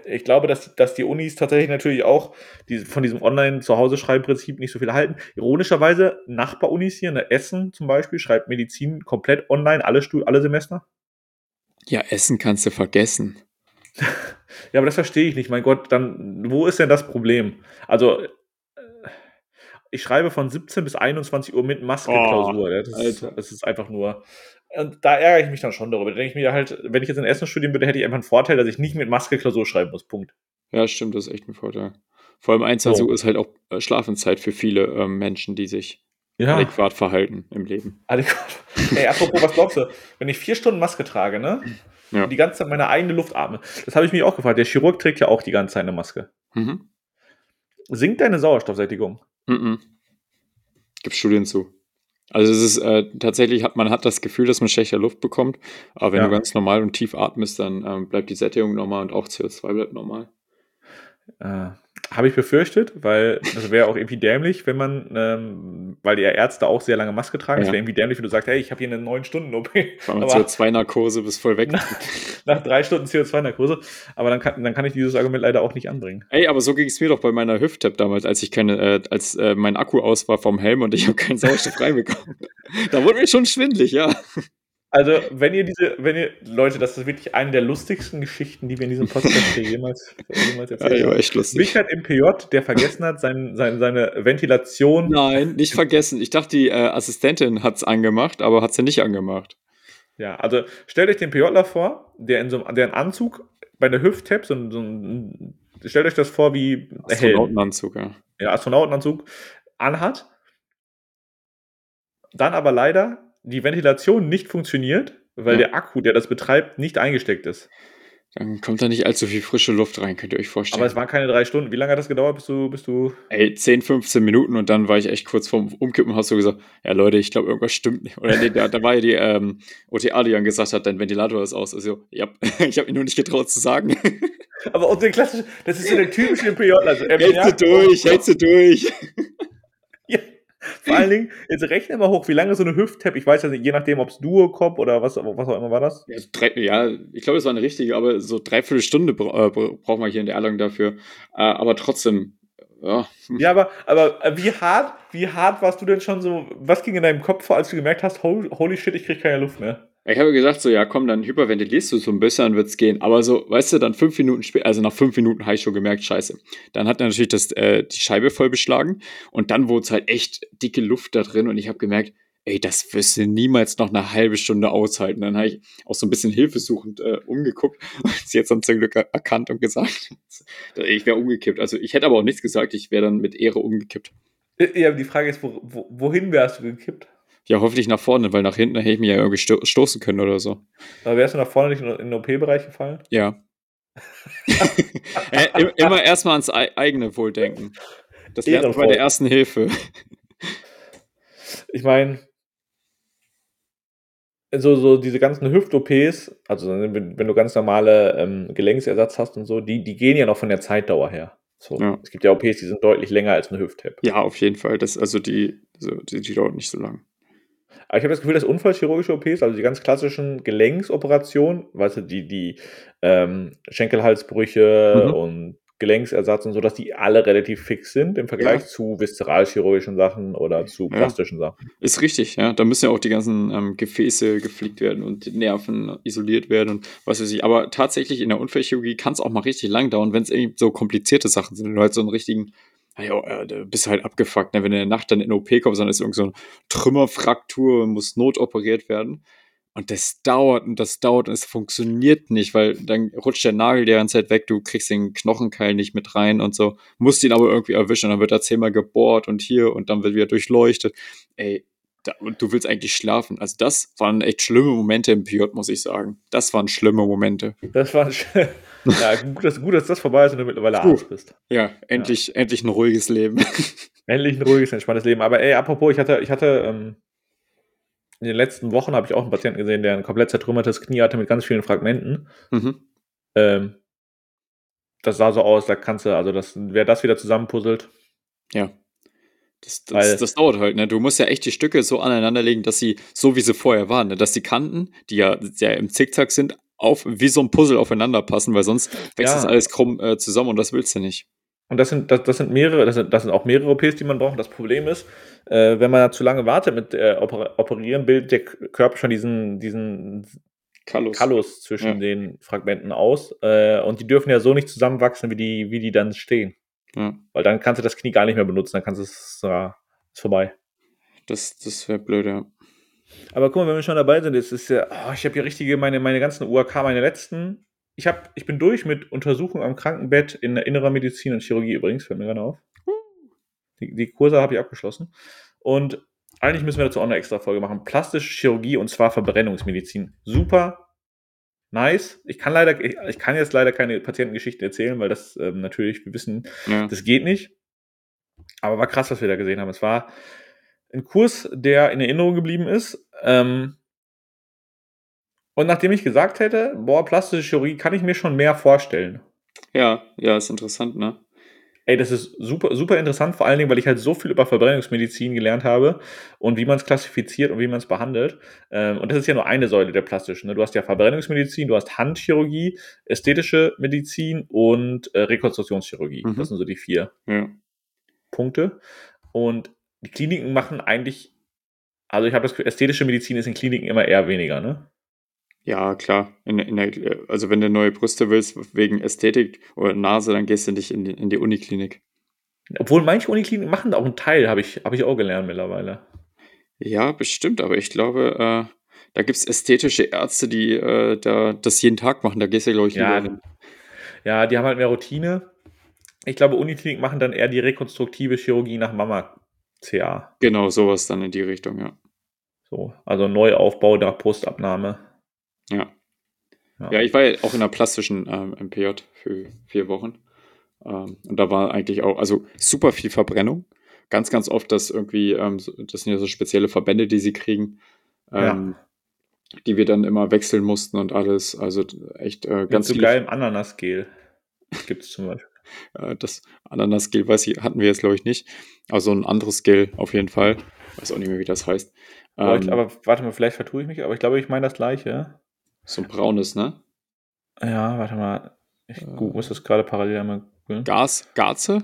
[SPEAKER 2] Ich glaube, dass, dass die Unis tatsächlich natürlich auch die, von diesem Online-Zuhause-Schreiben-Prinzip nicht so viel halten. Ironischerweise, Nachbarunis hier in der Essen zum Beispiel schreibt Medizin komplett online, alle, Stu alle Semester.
[SPEAKER 1] Ja, Essen kannst du vergessen. [LAUGHS]
[SPEAKER 2] Ja, aber das verstehe ich nicht. Mein Gott, dann, wo ist denn das Problem? Also, äh, ich schreibe von 17 bis 21 Uhr mit Maske
[SPEAKER 1] Oh,
[SPEAKER 2] Klausur. ja, Das, ist, das ist einfach nur. Und da ärgere ich mich dann schon darüber. Da denke ich mir halt, wenn ich jetzt in Essen studieren würde, hätte ich einfach einen Vorteil, dass ich nicht mit Maske Klausur schreiben muss. Punkt.
[SPEAKER 1] Ja, stimmt, das ist echt ein Vorteil. Vor allem 21
[SPEAKER 2] So.
[SPEAKER 1] Uhr ist halt auch äh, Schlafenszeit für viele ähm, Menschen, die sich
[SPEAKER 2] Ja,
[SPEAKER 1] adäquat verhalten im Leben.
[SPEAKER 2] adäquat. Ey, apropos, was glaubst du? Wenn ich vier Stunden Maske trage, ne?
[SPEAKER 1] Ja.
[SPEAKER 2] Und die ganze Zeit meine eigene Luft atme. Das habe ich mich auch gefragt. Der Chirurg trägt ja auch die ganze Zeit eine Maske.
[SPEAKER 1] Mhm.
[SPEAKER 2] Sinkt deine Sauerstoffsättigung?
[SPEAKER 1] Mhm. Gibt Studien zu. Also es ist äh, tatsächlich hat man hat das Gefühl, dass man schlechter Luft bekommt, aber wenn
[SPEAKER 2] Ja.
[SPEAKER 1] du ganz normal und tief atmest, dann ähm, bleibt die Sättigung normal und auch CO2 bleibt normal.
[SPEAKER 2] Äh, Habe ich befürchtet, weil das wäre auch irgendwie dämlich, wenn man, ähm, weil die Ärzte auch sehr lange Maske tragen, es
[SPEAKER 1] Ja.
[SPEAKER 2] wäre irgendwie dämlich, wenn du sagst, hey, ich habe hier eine 9-Stunden-OP.
[SPEAKER 1] Vor allem
[SPEAKER 2] Aber
[SPEAKER 1] CO2-Narkose bis voll weg.
[SPEAKER 2] nach drei Stunden CO2-Narkose. Aber dann kann, dann kann ich dieses Argument leider auch nicht anbringen.
[SPEAKER 1] Ey, aber so ging es mir doch bei meiner Hüft-Tap damals, als ich keine, äh, als äh, mein Akku aus war vom Helm und ich habe keinen Sauerstoff reinbekommen. [LAUGHS] Da wurde mir schon schwindlig, ja.
[SPEAKER 2] Also, wenn ihr diese, wenn ihr, Leute, das ist wirklich eine der lustigsten Geschichten, die wir in diesem Podcast hier jemals, [LAUGHS] jemals
[SPEAKER 1] Ja,
[SPEAKER 2] erzählt
[SPEAKER 1] war
[SPEAKER 2] haben.
[SPEAKER 1] echt lustig.
[SPEAKER 2] Wichert im PJ, der vergessen hat, sein, sein, seine Ventilation.
[SPEAKER 1] Nein, nicht vergessen. Ich dachte, die äh, Assistentin hat's angemacht, aber hat sie nicht angemacht.
[SPEAKER 2] Ja, also stellt euch den PJler vor, der in so einem, der einen Anzug bei der Hüft-Tap, so, ein- so ein, stellt euch das vor wie
[SPEAKER 1] Astronautenanzug, ja.
[SPEAKER 2] ja, Astronautenanzug anhat, dann aber leider die Ventilation nicht funktioniert, weil
[SPEAKER 1] Ja.
[SPEAKER 2] der Akku, der das betreibt, nicht eingesteckt ist.
[SPEAKER 1] Dann kommt da nicht allzu viel frische Luft rein, könnt ihr euch vorstellen.
[SPEAKER 2] Aber es waren keine drei Stunden. Wie lange hat das gedauert, bis du, bis du.
[SPEAKER 1] Ey, 10, 15 Minuten und dann war ich echt kurz vorm Umkippen und hast so gesagt, ja Leute, ich glaube, irgendwas stimmt nicht. Oder nee, da, da war ja die ähm, OTA, die dann gesagt hat, dein Ventilator ist aus. Also, ja, [LAUGHS] ich habe mir nur nicht getraut zu sagen.
[SPEAKER 2] Aber auch den klassischen, das ist so der typische PJler. Also,
[SPEAKER 1] hältst du durch, hältst du durch.
[SPEAKER 2] Vor allen Dingen, jetzt rechne mal hoch, wie lange so eine Hüft-Tap, ich weiß ja nicht, je nachdem, ob es Duo-Cop oder was, was auch immer war das.
[SPEAKER 1] Ja, drei, ja ich glaube, es war eine richtige, aber so dreiviertel Stunde bra äh, bra- brauchen wir hier in der Erlangen dafür. Äh, aber trotzdem, ja, [LAUGHS]
[SPEAKER 2] Ja, aber, aber äh, wie hart, wie hart warst du denn schon so, was ging in deinem Kopf vor, als du gemerkt hast, holy, holy shit, ich krieg keine Luft mehr?
[SPEAKER 1] Ich habe gesagt, so, ja, komm, dann hyperventilierst du so ein bisschen, dann wird's gehen. Aber so, weißt du, dann fünf Minuten später, also nach fünf Minuten habe ich schon gemerkt, scheiße. Dann hat er natürlich das, äh, die Scheibe voll beschlagen und dann wurde es halt echt dicke Luft da drin und ich habe gemerkt, ey, das wirst du niemals noch eine halbe Stunde aushalten. Dann habe ich auch so ein bisschen hilfesuchend äh, umgeguckt [LAUGHS] und sie jetzt dann zum Glück er- erkannt und gesagt, [LAUGHS] ich wäre umgekippt. Also ich hätte aber auch nichts gesagt, ich wäre dann mit Ehre umgekippt.
[SPEAKER 2] Äh, Ja, aber die Frage ist, wo, wo, wohin wärst du gekippt?
[SPEAKER 1] Ja, hoffentlich nach vorne, weil nach hinten hätte ich mich ja irgendwie sto stoßen können oder so.
[SPEAKER 2] Aber wärst du nach vorne nicht in, den OP-Bereich gefallen?
[SPEAKER 1] Ja. [LAUGHS] äh, im- immer erstmal ans ei- eigene Wohl denken. Das lernt bei der ersten Hilfe.
[SPEAKER 2] Ich meine, so, so diese ganzen Hüft-OPs, also wenn, wenn du ganz normale ähm, Gelenksersatz hast und so, die, die gehen ja noch von der Zeitdauer her. So.
[SPEAKER 1] Ja.
[SPEAKER 2] Es gibt ja OPs, die sind deutlich länger als eine Hüft-Tap.
[SPEAKER 1] Ja, auf jeden Fall. Das, also die, also die, die dauert nicht so lang.
[SPEAKER 2] Aber ich habe das Gefühl, dass unfallchirurgische OPs, also die ganz klassischen Gelenksoperationen, weißt du, die, die ähm, Schenkelhalsbrüche
[SPEAKER 1] Mhm.
[SPEAKER 2] und Gelenksersatz und so, dass die alle relativ fix sind im Vergleich
[SPEAKER 1] Ja.
[SPEAKER 2] zu viszeralchirurgischen Sachen oder zu
[SPEAKER 1] Ja.
[SPEAKER 2] plastischen Sachen.
[SPEAKER 1] Ist richtig, ja. Da müssen ja auch die ganzen ähm, Gefäße gepflegt werden und die Nerven isoliert werden und was weiß ich. Aber tatsächlich in der Unfallchirurgie kann es auch mal richtig lang dauern, wenn es irgendwie so komplizierte Sachen sind. Wenn du halt so einen richtigen, naja, äh, da bist du halt abgefuckt, ne? wenn du in der Nacht dann in OP kommst, dann ist irgend so eine Trümmerfraktur muss notoperiert werden. Und das dauert und das dauert und es funktioniert nicht, weil dann rutscht der Nagel die ganze Zeit weg, du kriegst den Knochenkeil nicht mit rein und so. Musst ihn aber irgendwie erwischen und dann wird er zehnmal gebohrt und hier und dann wird wieder durchleuchtet. Ey, da, und du willst eigentlich schlafen. Also das waren echt schlimme Momente im PJ, muss ich sagen. Das waren schlimme Momente.
[SPEAKER 2] Das waren [LAUGHS] [LAUGHS] ja, gut, dass, gut, dass das vorbei ist und du mittlerweile Arzt bist.
[SPEAKER 1] Ja, endlich, ja. endlich ein ruhiges Leben. [LAUGHS]
[SPEAKER 2] Endlich ein ruhiges, entspanntes Leben. Aber ey, apropos, ich hatte, ich hatte ähm, in den letzten Wochen habe ich auch einen Patienten gesehen, der ein komplett zertrümmertes Knie hatte mit ganz vielen Fragmenten. Mhm. Ähm, das sah so aus, da kannst du, also das, wer das wieder zusammenpuzzelt.
[SPEAKER 1] Ja. Das, das, das, dauert halt, ne? Du musst ja echt die Stücke so aneinanderlegen, dass sie, so wie sie vorher waren, ne? dass die Kanten, die ja sehr im Zickzack sind, auf, wie so ein Puzzle aufeinander passen, weil sonst wächst ja. das alles krumm äh, zusammen und das willst du nicht.
[SPEAKER 2] Und das sind, das, das sind mehrere, das sind, das sind auch mehrere OPs, die man braucht. Das Problem ist, äh, wenn man zu lange wartet mit äh, Operieren, bildet der Körper schon diesen, diesen Kallus, Kallus zwischen ja. den Fragmenten aus. Äh, und die dürfen ja so nicht zusammenwachsen, wie die, wie die dann stehen. Ja. Weil dann kannst du das Knie gar nicht mehr benutzen, dann kannst du es, äh, vorbei.
[SPEAKER 1] Das, das wäre blöd, ja.
[SPEAKER 2] Aber guck mal, wenn wir schon dabei sind, ist, ist ja, oh, ich habe hier richtige, meine, meine ganzen UAK, meine letzten ich, hab, ich bin durch mit Untersuchungen am Krankenbett in der innerer Medizin und Chirurgie übrigens, fällt mir gerade auf. Die, die Kurse habe ich abgeschlossen. Und eigentlich müssen wir dazu auch eine extra Folge machen. Plastische Chirurgie und zwar Verbrennungsmedizin. Super nice. Ich kann leider, ich, ich kann jetzt leider keine Patientengeschichten erzählen, weil das ähm, natürlich, wir wissen, ja. das geht nicht. Aber war krass, was wir da gesehen haben. Es war ein Kurs, der in Erinnerung geblieben ist. Ähm, und nachdem ich gesagt hätte, boah, plastische Chirurgie kann ich mir schon mehr vorstellen.
[SPEAKER 1] Ja, ja, ist interessant, ne?
[SPEAKER 2] Ey, das ist super, super interessant, vor allen Dingen, weil ich halt so viel über Verbrennungsmedizin gelernt habe und wie man es klassifiziert und wie man es behandelt. Ähm, und das ist ja nur eine Säule der plastischen. Ne? Du hast ja Verbrennungsmedizin, du hast Handchirurgie, ästhetische Medizin und äh, Rekonstruktionschirurgie. Mhm. Das sind so die vier ja. Punkte. Und die Kliniken machen eigentlich, also ich habe das Gefühl, ästhetische Medizin ist in Kliniken immer eher weniger, ne?
[SPEAKER 1] Ja, klar. In, in der, also wenn du neue Brüste willst wegen Ästhetik oder Nase, dann gehst du nicht in die, in die Uniklinik.
[SPEAKER 2] Obwohl manche Unikliniken machen da auch einen Teil, habe ich, hab ich auch gelernt mittlerweile.
[SPEAKER 1] Ja, bestimmt, aber ich glaube, äh, da gibt es ästhetische Ärzte, die äh, da, das jeden Tag machen. Da gehst du, glaube ich,
[SPEAKER 2] ja, hin. Ja, die haben halt mehr Routine. Ich glaube, Unikliniken machen dann eher die rekonstruktive Chirurgie nach Mama-CA.
[SPEAKER 1] Genau, sowas dann in die Richtung, ja.
[SPEAKER 2] So, also Neuaufbau nach Brustabnahme.
[SPEAKER 1] Ja. Ja, ja ich war ja auch in der plastischen ähm, MPJ für vier Wochen. Ähm, und da war eigentlich auch, also super viel Verbrennung. Ganz, ganz oft, dass irgendwie, ähm, das sind ja so spezielle Verbände, die sie kriegen, ähm, ja. die wir dann immer wechseln mussten und alles. Also echt äh, ganz
[SPEAKER 2] viel. So geil im Ananasgel gibt es zum Beispiel.
[SPEAKER 1] Äh, das Ananasgel, weiß ich, hatten wir jetzt, glaube ich, nicht. Also ein anderes Gel auf jeden Fall. Weiß auch nicht mehr, wie das heißt.
[SPEAKER 2] Ähm, aber warte mal, vielleicht vertue ich mich, aber ich glaube, ich meine das gleiche.
[SPEAKER 1] So ein braunes, ne?
[SPEAKER 2] Ja, warte mal. Ich äh, muss das gerade parallel einmal
[SPEAKER 1] googeln. Gas, Gaze?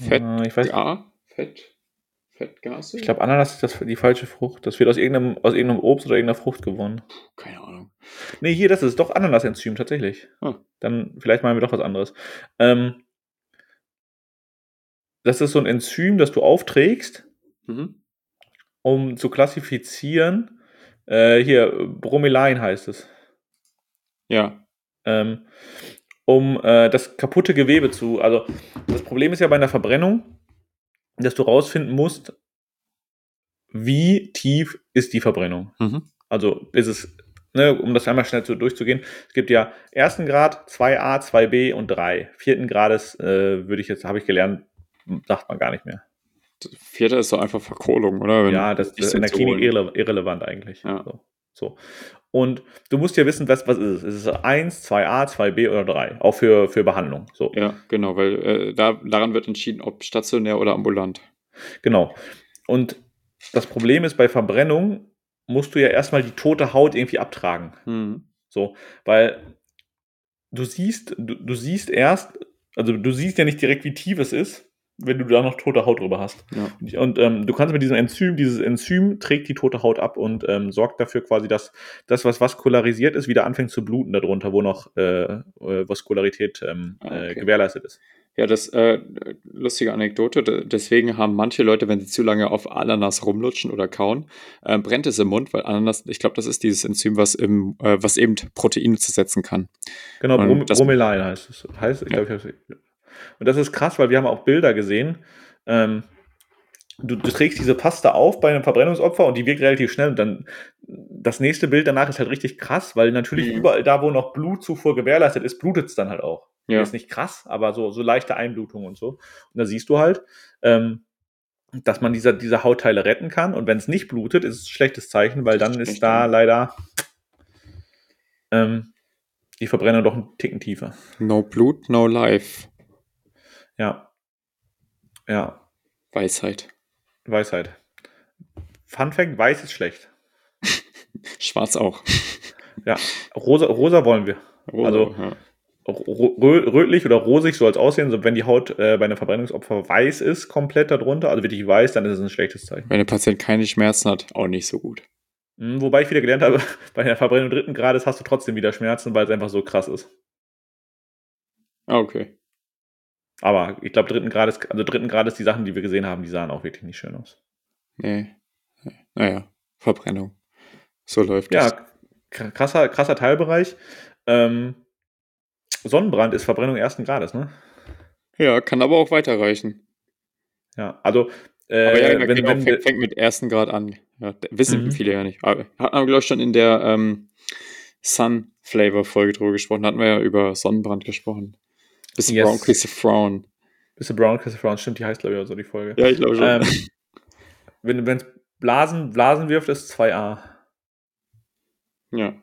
[SPEAKER 2] Fett, äh, ich weiß,
[SPEAKER 1] Gar? Fett? Fettgase?
[SPEAKER 2] Ich glaube, Ananas ist das die falsche Frucht. Das wird aus irgendeinem, aus irgendeinem Obst oder irgendeiner Frucht gewonnen.
[SPEAKER 1] Keine Ahnung.
[SPEAKER 2] Nee, hier, das ist doch Ananas-Enzym, tatsächlich. Ah. Dann vielleicht meinen wir doch was anderes. Ähm, das ist so ein Enzym, das du aufträgst, mhm. um zu klassifizieren, äh, hier, Bromelain heißt es.
[SPEAKER 1] Ja.
[SPEAKER 2] Ähm, um äh, das kaputte Gewebe zu. Also, das Problem ist ja bei einer Verbrennung, dass du rausfinden musst, wie tief ist die Verbrennung. Mhm. Also, ist es, ne, um das einmal schnell zu, durchzugehen, es gibt ja ersten Grad, 2a, 2b und 3. Vierten Grades äh, würde ich jetzt, habe ich gelernt, sagt man gar nicht mehr.
[SPEAKER 1] Vierter ist doch einfach Verkohlung, oder?
[SPEAKER 2] Wenn ja, das ist in der Klinik irre irrelevant eigentlich. Ja. So. so. Und du musst ja wissen, was, was ist es? Ist es 1, 2a, 2b oder 3? Auch für, für Behandlung. So.
[SPEAKER 1] Ja, genau, weil äh, da, daran wird entschieden, ob stationär oder ambulant.
[SPEAKER 2] Genau. Und das Problem ist, bei Verbrennung musst du ja erstmal die tote Haut irgendwie abtragen. Mhm. So, weil du siehst, du, du siehst erst, also du siehst ja nicht direkt, wie tief es ist, wenn du da noch tote Haut drüber hast. Ja. Und ähm, du kannst mit diesem Enzym, dieses Enzym trägt die tote Haut ab und ähm, sorgt dafür quasi, dass das, was vaskularisiert ist, wieder anfängt zu bluten darunter, wo noch äh, äh Vaskularität ähm, ah, äh, okay. äh, gewährleistet ist.
[SPEAKER 1] Ja, das äh, lustige Anekdote. Deswegen haben manche Leute, wenn sie zu lange auf Ananas rumlutschen oder kauen, äh, brennt es im Mund, weil Ananas, ich glaube, das ist dieses Enzym, was im, äh, was eben Proteine zersetzen kann.
[SPEAKER 2] Genau, Brom Bromelain heißt es. Heißt, ich ja. glaube, ich Und das ist krass, weil wir haben auch Bilder gesehen. Ähm, du, du, trägst diese Paste auf bei einem Verbrennungsopfer und die wirkt relativ schnell. Und dann das nächste Bild danach ist halt richtig krass, weil natürlich mhm. überall da, wo noch Blutzufuhr gewährleistet ist, blutet es dann halt auch. Ja. Ist nicht krass, aber so, so leichte Einblutung und so. Und da siehst du halt, ähm, dass man diese, diese Hautteile retten kann. Und wenn es nicht blutet, ist es ein schlechtes Zeichen, weil dann ist da leider ähm, die Verbrennung doch ein Ticken tiefer.
[SPEAKER 1] No Blut, no life.
[SPEAKER 2] Ja. Ja.
[SPEAKER 1] Weisheit.
[SPEAKER 2] Weisheit. Fun Fact: Weiß ist schlecht. [LAUGHS]
[SPEAKER 1] Schwarz auch.
[SPEAKER 2] Ja, rosa, rosa wollen wir. Rosa, also ja rötlich oder rosig soll es aussehen, so wenn die Haut äh, bei einem Verbrennungsopfer weiß ist, komplett darunter, also wirklich weiß, dann ist es ein schlechtes Zeichen.
[SPEAKER 1] Wenn der Patient keine Schmerzen hat, auch nicht so gut.
[SPEAKER 2] Mhm, wobei ich wieder gelernt habe, [LAUGHS] bei einer Verbrennung dritten Grades hast du trotzdem wieder Schmerzen, weil es einfach so krass ist.
[SPEAKER 1] Ah, okay.
[SPEAKER 2] Aber ich glaube, dritten Grades, also dritten Grades, die Sachen, die wir gesehen haben, die sahen auch wirklich nicht schön aus.
[SPEAKER 1] Nee. Naja, Verbrennung. So läuft
[SPEAKER 2] ja, das. Ja, krasser, krasser Teilbereich. Ähm, Sonnenbrand ist Verbrennung ersten Grades, ne?
[SPEAKER 1] Ja, kann aber auch weiterreichen.
[SPEAKER 2] Ja, also.
[SPEAKER 1] Äh, aber ja, wenn, genau, wenn, fängt, fängt, mit ersten Grad an. Ja, wissen mhm. viele ja nicht. Aber hatten wir, glaube ich, schon in der ähm, Sun Flavor Folge drüber gesprochen. Hatten wir ja über Sonnenbrand gesprochen. Bis yes. Brown Kiss Frown.
[SPEAKER 2] Bis Brown Kiss Frown, stimmt, die heißt, glaube ich, auch so die Folge.
[SPEAKER 1] Ja, ich glaube schon. Ähm,
[SPEAKER 2] wenn es Blasen, Blasen wirft, ist 2a.
[SPEAKER 1] Ja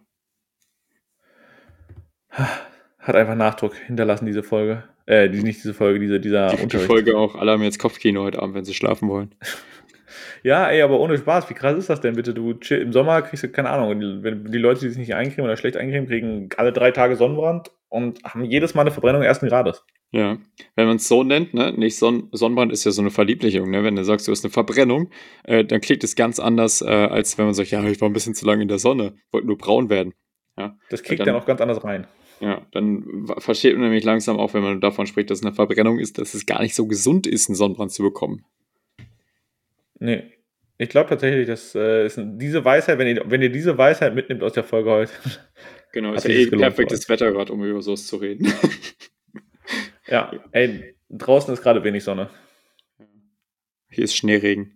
[SPEAKER 2] hat einfach Nachdruck hinterlassen, diese Folge. Äh, nicht diese Folge, diese, dieser
[SPEAKER 1] die, Unterricht. Die Folge auch, alle haben jetzt Kopfkino heute Abend, wenn sie schlafen wollen. [LAUGHS]
[SPEAKER 2] ja, ey, aber ohne Spaß, wie krass ist das denn bitte? Du chill, im Sommer kriegst du, keine Ahnung, wenn die Leute, die sich nicht eincremen oder schlecht eincremen, kriegen alle drei Tage Sonnenbrand und haben jedes Mal eine Verbrennung ersten Grades.
[SPEAKER 1] Ja, wenn man es so nennt, ne, nicht Son Sonnenbrand ist ja so eine Verlieblichung, ne? Wenn du sagst, du hast eine Verbrennung, äh, dann klingt es ganz anders, äh, als wenn man sagt, ja, ich war ein bisschen zu lange in der Sonne, wollte nur braun werden. Ja,
[SPEAKER 2] das kickt dann, dann auch ganz anders rein.
[SPEAKER 1] Ja, dann versteht man nämlich langsam auch, wenn man davon spricht, dass es eine Verbrennung ist, dass es gar nicht so gesund ist, einen Sonnenbrand zu bekommen.
[SPEAKER 2] Nee. Ich glaube tatsächlich, dass äh, diese Weisheit, wenn ihr, wenn ihr diese Weisheit mitnimmt aus der Folge heute. [LAUGHS]
[SPEAKER 1] Genau, ist ja eh perfektes Wetter gerade, um über sowas zu reden. [LAUGHS]
[SPEAKER 2] ja, ey, draußen ist gerade wenig Sonne.
[SPEAKER 1] Hier ist Schneeregen.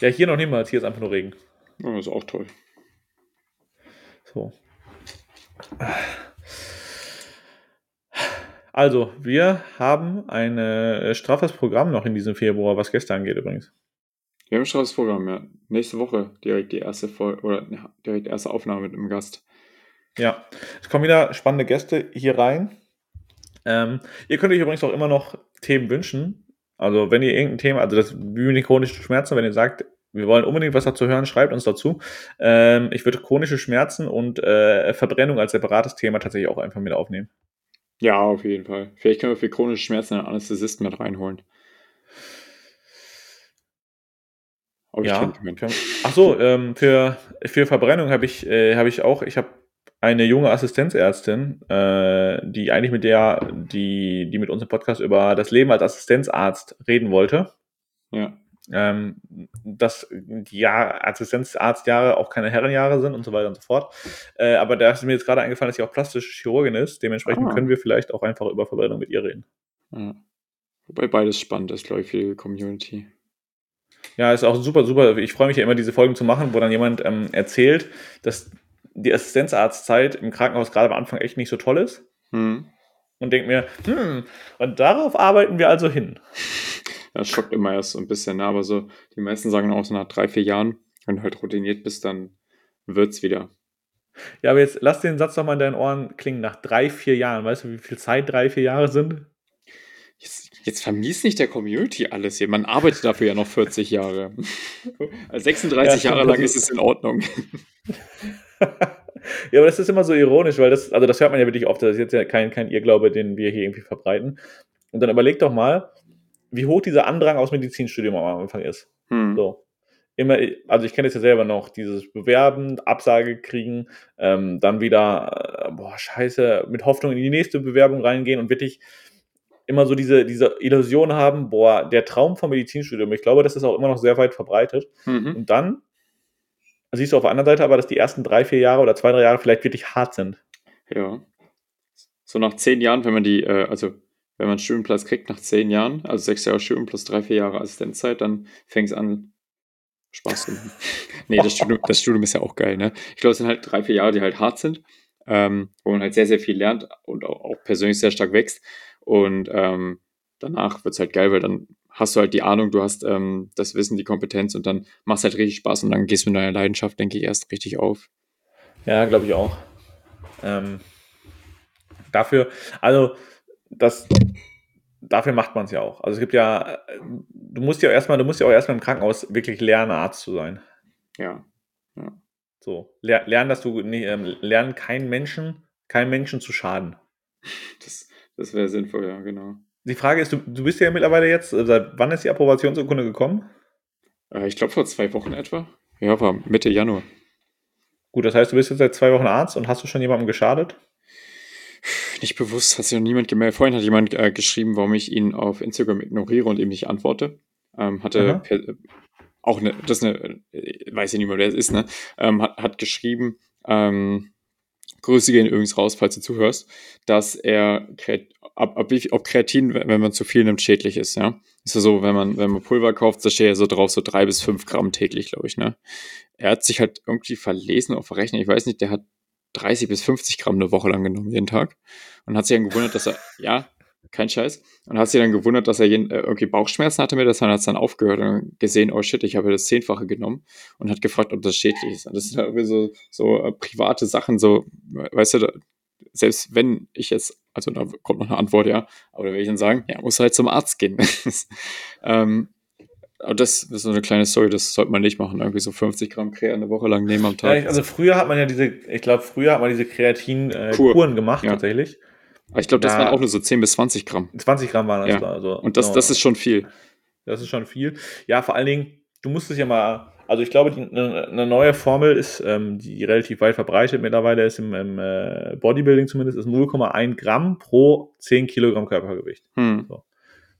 [SPEAKER 2] Ja, hier noch niemals, hier ist einfach nur Regen.
[SPEAKER 1] Ja, das ist auch toll.
[SPEAKER 2] So. Also, wir haben ein äh, straffes Programm noch in diesem Februar, was gestern angeht übrigens.
[SPEAKER 1] Wir haben ein straffes Programm, ja. Nächste Woche direkt die erste Folge oder ja, direkt die erste Aufnahme mit einem Gast.
[SPEAKER 2] Ja, es kommen wieder spannende Gäste hier rein. Ähm, ihr könnt euch übrigens auch immer noch Themen wünschen. Also, wenn ihr irgendein Thema, also das wie chronische Schmerzen, wenn ihr sagt, wir wollen unbedingt was dazu hören, schreibt uns dazu. Ähm, ich würde chronische Schmerzen und äh, Verbrennung als separates Thema tatsächlich auch einfach mit aufnehmen.
[SPEAKER 1] Ja, auf jeden Fall. Vielleicht können wir für chronische Schmerzen einen Anästhesisten mit reinholen.
[SPEAKER 2] ja. Ach so, ähm, für, für Verbrennung habe ich, äh, hab ich auch, ich habe eine junge Assistenzärztin, äh, die eigentlich mit der, die, die mit uns im Podcast über das Leben als Assistenzarzt reden wollte.
[SPEAKER 1] Ja
[SPEAKER 2] ähm, dass die Jahr, Assistenzarztjahre auch keine Herrenjahre sind und so weiter und so fort. Äh, aber da ist mir jetzt gerade eingefallen, dass sie auch plastische Chirurgin ist. Dementsprechend ah. können wir vielleicht auch einfach über Verbrennung mit ihr reden.
[SPEAKER 1] Ja. Wobei beides spannend ist, glaube ich, für die Community.
[SPEAKER 2] Ja, ist auch super, super. Ich freue mich ja immer, diese Folgen zu machen, wo dann jemand ähm, erzählt, dass die Assistenzarztzeit im Krankenhaus gerade am Anfang echt nicht so toll ist.
[SPEAKER 1] Hm.
[SPEAKER 2] Und denke mir, hm, und darauf arbeiten wir also hin.
[SPEAKER 1] Das schockt immer erst so ein bisschen, ne? aber so, die meisten sagen auch so nach drei, vier Jahren, wenn du halt routiniert bist, dann wird's wieder.
[SPEAKER 2] Ja, aber jetzt lass den Satz doch mal in deinen Ohren klingen. Nach drei, vier Jahren, weißt du, wie viel Zeit drei, vier Jahre sind?
[SPEAKER 1] Jetzt, jetzt vermies nicht der Community alles hier. Man arbeitet dafür ja noch 40 Jahre. [LAUGHS] 36 ja, Jahre lang ist es in Ordnung. [LAUGHS]
[SPEAKER 2] ja, aber das ist immer so ironisch, weil das, also das hört man ja wirklich oft, das ist jetzt ja kein, kein Irrglaube, den wir hier irgendwie verbreiten. Und dann überleg doch mal, wie hoch dieser Andrang aus Medizinstudium am Anfang ist.
[SPEAKER 1] Hm.
[SPEAKER 2] So. Immer, also ich kenne es ja selber noch, dieses Bewerben, Absage kriegen, ähm, dann wieder, äh, boah, scheiße, mit Hoffnung in die nächste Bewerbung reingehen und wirklich immer so diese, diese Illusion haben, boah, der Traum vom Medizinstudium, ich glaube, das ist auch immer noch sehr weit verbreitet. Mhm. Und dann siehst du auf der anderen Seite aber, dass die ersten drei, vier Jahre oder zwei, drei Jahre vielleicht wirklich hart sind.
[SPEAKER 1] Ja. So nach zehn Jahren, wenn man die, äh, also wenn man einen Studienplatz kriegt nach zehn Jahren, also sechs Jahre Studium plus drei, vier Jahre Assistenzzeit, dann fängt es an, Spaß zu machen. [LAUGHS] nee, das Studium, das Studium ist ja auch geil, ne? Ich glaube, es sind halt drei, vier Jahre, die halt hart sind, ähm, wo man halt sehr, sehr viel lernt und auch, auch persönlich sehr stark wächst. Und ähm, danach wird es halt geil, weil dann hast du halt die Ahnung, du hast ähm, das Wissen, die Kompetenz und dann machst halt richtig Spaß und dann gehst du mit deiner Leidenschaft, denke ich, erst richtig auf.
[SPEAKER 2] Ja, glaube ich auch. Ähm, dafür, also das, dafür macht man es ja auch. Also es gibt ja, du musst ja erstmal, du musst ja auch erstmal im Krankenhaus wirklich lernen, Arzt zu sein.
[SPEAKER 1] Ja. ja.
[SPEAKER 2] So, lernen, dass du nee, ähm, lernen, keinen Menschen, keinen Menschen zu schaden.
[SPEAKER 1] Das, das wäre sinnvoll, ja, genau.
[SPEAKER 2] Die Frage ist, du, du bist ja mittlerweile jetzt, äh, seit wann ist die Approbationsurkunde gekommen?
[SPEAKER 1] Äh, ich glaube vor zwei Wochen etwa. Ja, war Mitte Januar.
[SPEAKER 2] Gut, das heißt, du bist jetzt seit zwei Wochen Arzt und hast du schon jemandem geschadet?
[SPEAKER 1] Nicht bewusst, hat sich noch niemand gemeldet. Vorhin hat jemand äh, geschrieben, warum ich ihn auf Instagram ignoriere und ihm nicht antworte. Ähm, hatte per, auch eine, das ist eine, äh, weiß ich nicht mehr, wer es ist, ne? Ähm, hat, hat geschrieben, ähm, Grüße gehen übrigens raus, falls du zuhörst, dass er ab, ab wie, ob Kreatin, wenn man zu viel nimmt, schädlich ist, ja. Ist ja so, wenn man, wenn man Pulver kauft, da steht ja so drauf, so drei bis fünf Gramm täglich, glaube ich, ne? Er hat sich halt irgendwie verlesen auf verrechnet, ich weiß nicht, der hat 30 bis 50 Gramm eine Woche lang genommen, jeden Tag. Und hat sich dann gewundert, dass er, [LAUGHS] ja, kein Scheiß. Und hat sich dann gewundert, dass er jeden, äh, irgendwie Bauchschmerzen hatte mit das, hat es dann aufgehört und gesehen, oh shit, ich habe das Zehnfache genommen und hat gefragt, ob das schädlich ist. Und das sind irgendwie so, so äh, private Sachen, so, weißt du, da, selbst wenn ich jetzt, also da kommt noch eine Antwort, ja, aber da will ich dann sagen, ja, muss halt zum Arzt gehen. [LAUGHS] ähm, aber das ist so eine kleine Story, das sollte man nicht machen. Irgendwie so 50 Gramm Kreatin eine Woche lang nehmen am Tag.
[SPEAKER 2] Ja, also früher hat man ja diese, ich glaube, früher hat man diese Kreatin-Kuren äh, gemacht ja. tatsächlich.
[SPEAKER 1] Aber ich glaube, das da, waren auch nur so 10 bis 20 Gramm.
[SPEAKER 2] 20 Gramm waren das
[SPEAKER 1] da. Also, Und das, genau. das ist schon viel.
[SPEAKER 2] Das ist schon viel. Ja, vor allen Dingen, du musst es ja mal, also ich glaube, die, eine, eine neue Formel ist, ähm, die relativ weit verbreitet mittlerweile ist im, im äh, Bodybuilding zumindest, ist 0,1 Gramm pro 10 Kilogramm Körpergewicht. Hm. So.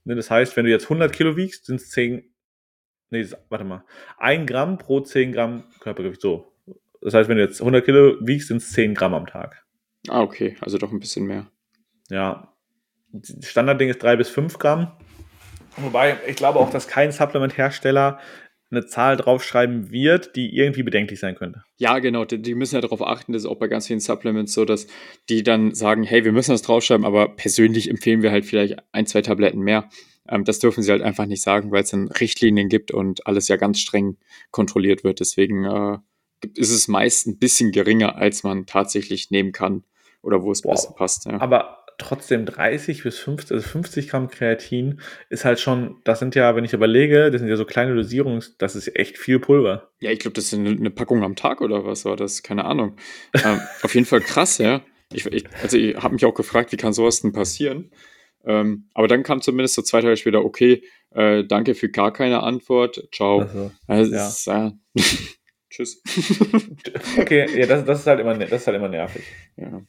[SPEAKER 2] Ne, das heißt, wenn du jetzt 100 Kilo wiegst, sind es 10, nee, warte mal, 1 Gramm pro 10 Gramm Körpergewicht. So. Das heißt, wenn du jetzt 100 Kilo wiegst, sind es 10 Gramm am Tag.
[SPEAKER 1] Ah, okay, also doch ein bisschen mehr.
[SPEAKER 2] Ja, Standardding ist 3 bis 5 Gramm. Wobei, ich glaube auch, dass kein Supplement-Hersteller eine Zahl draufschreiben wird, die irgendwie bedenklich sein könnte.
[SPEAKER 1] Ja, genau. Die, die, müssen ja darauf achten, das ist auch bei ganz vielen Supplements so, dass die dann sagen, hey, wir müssen das draufschreiben, aber persönlich empfehlen wir halt vielleicht ein, zwei Tabletten mehr. Ähm, das dürfen sie halt einfach nicht sagen, weil es dann Richtlinien gibt und alles ja ganz streng kontrolliert wird. Deswegen äh, ist es meist ein bisschen geringer, als man tatsächlich nehmen kann oder wo es wow. besser passt. Ja.
[SPEAKER 2] Aber trotzdem 30 bis 50, also 50 Gramm Kreatin ist halt schon, das sind ja, wenn ich überlege, das sind ja so kleine Dosierungen, das ist echt viel Pulver.
[SPEAKER 1] Ja, ich glaube, das ist eine, eine, Packung am Tag oder was war das? Keine Ahnung. ähm, auf jeden Fall krass, [LAUGHS] ja. Ich, ich, also ich habe mich auch gefragt, wie kann sowas denn passieren? Ähm, aber dann kam zumindest so zwei Tage später, okay, äh, danke für gar keine Antwort, ciao. Also, also ja. Ist, äh, [LAUGHS] Tschüss.
[SPEAKER 2] okay, ja, das, das, ist halt immer, das ist halt immer nervig.
[SPEAKER 1] Ja.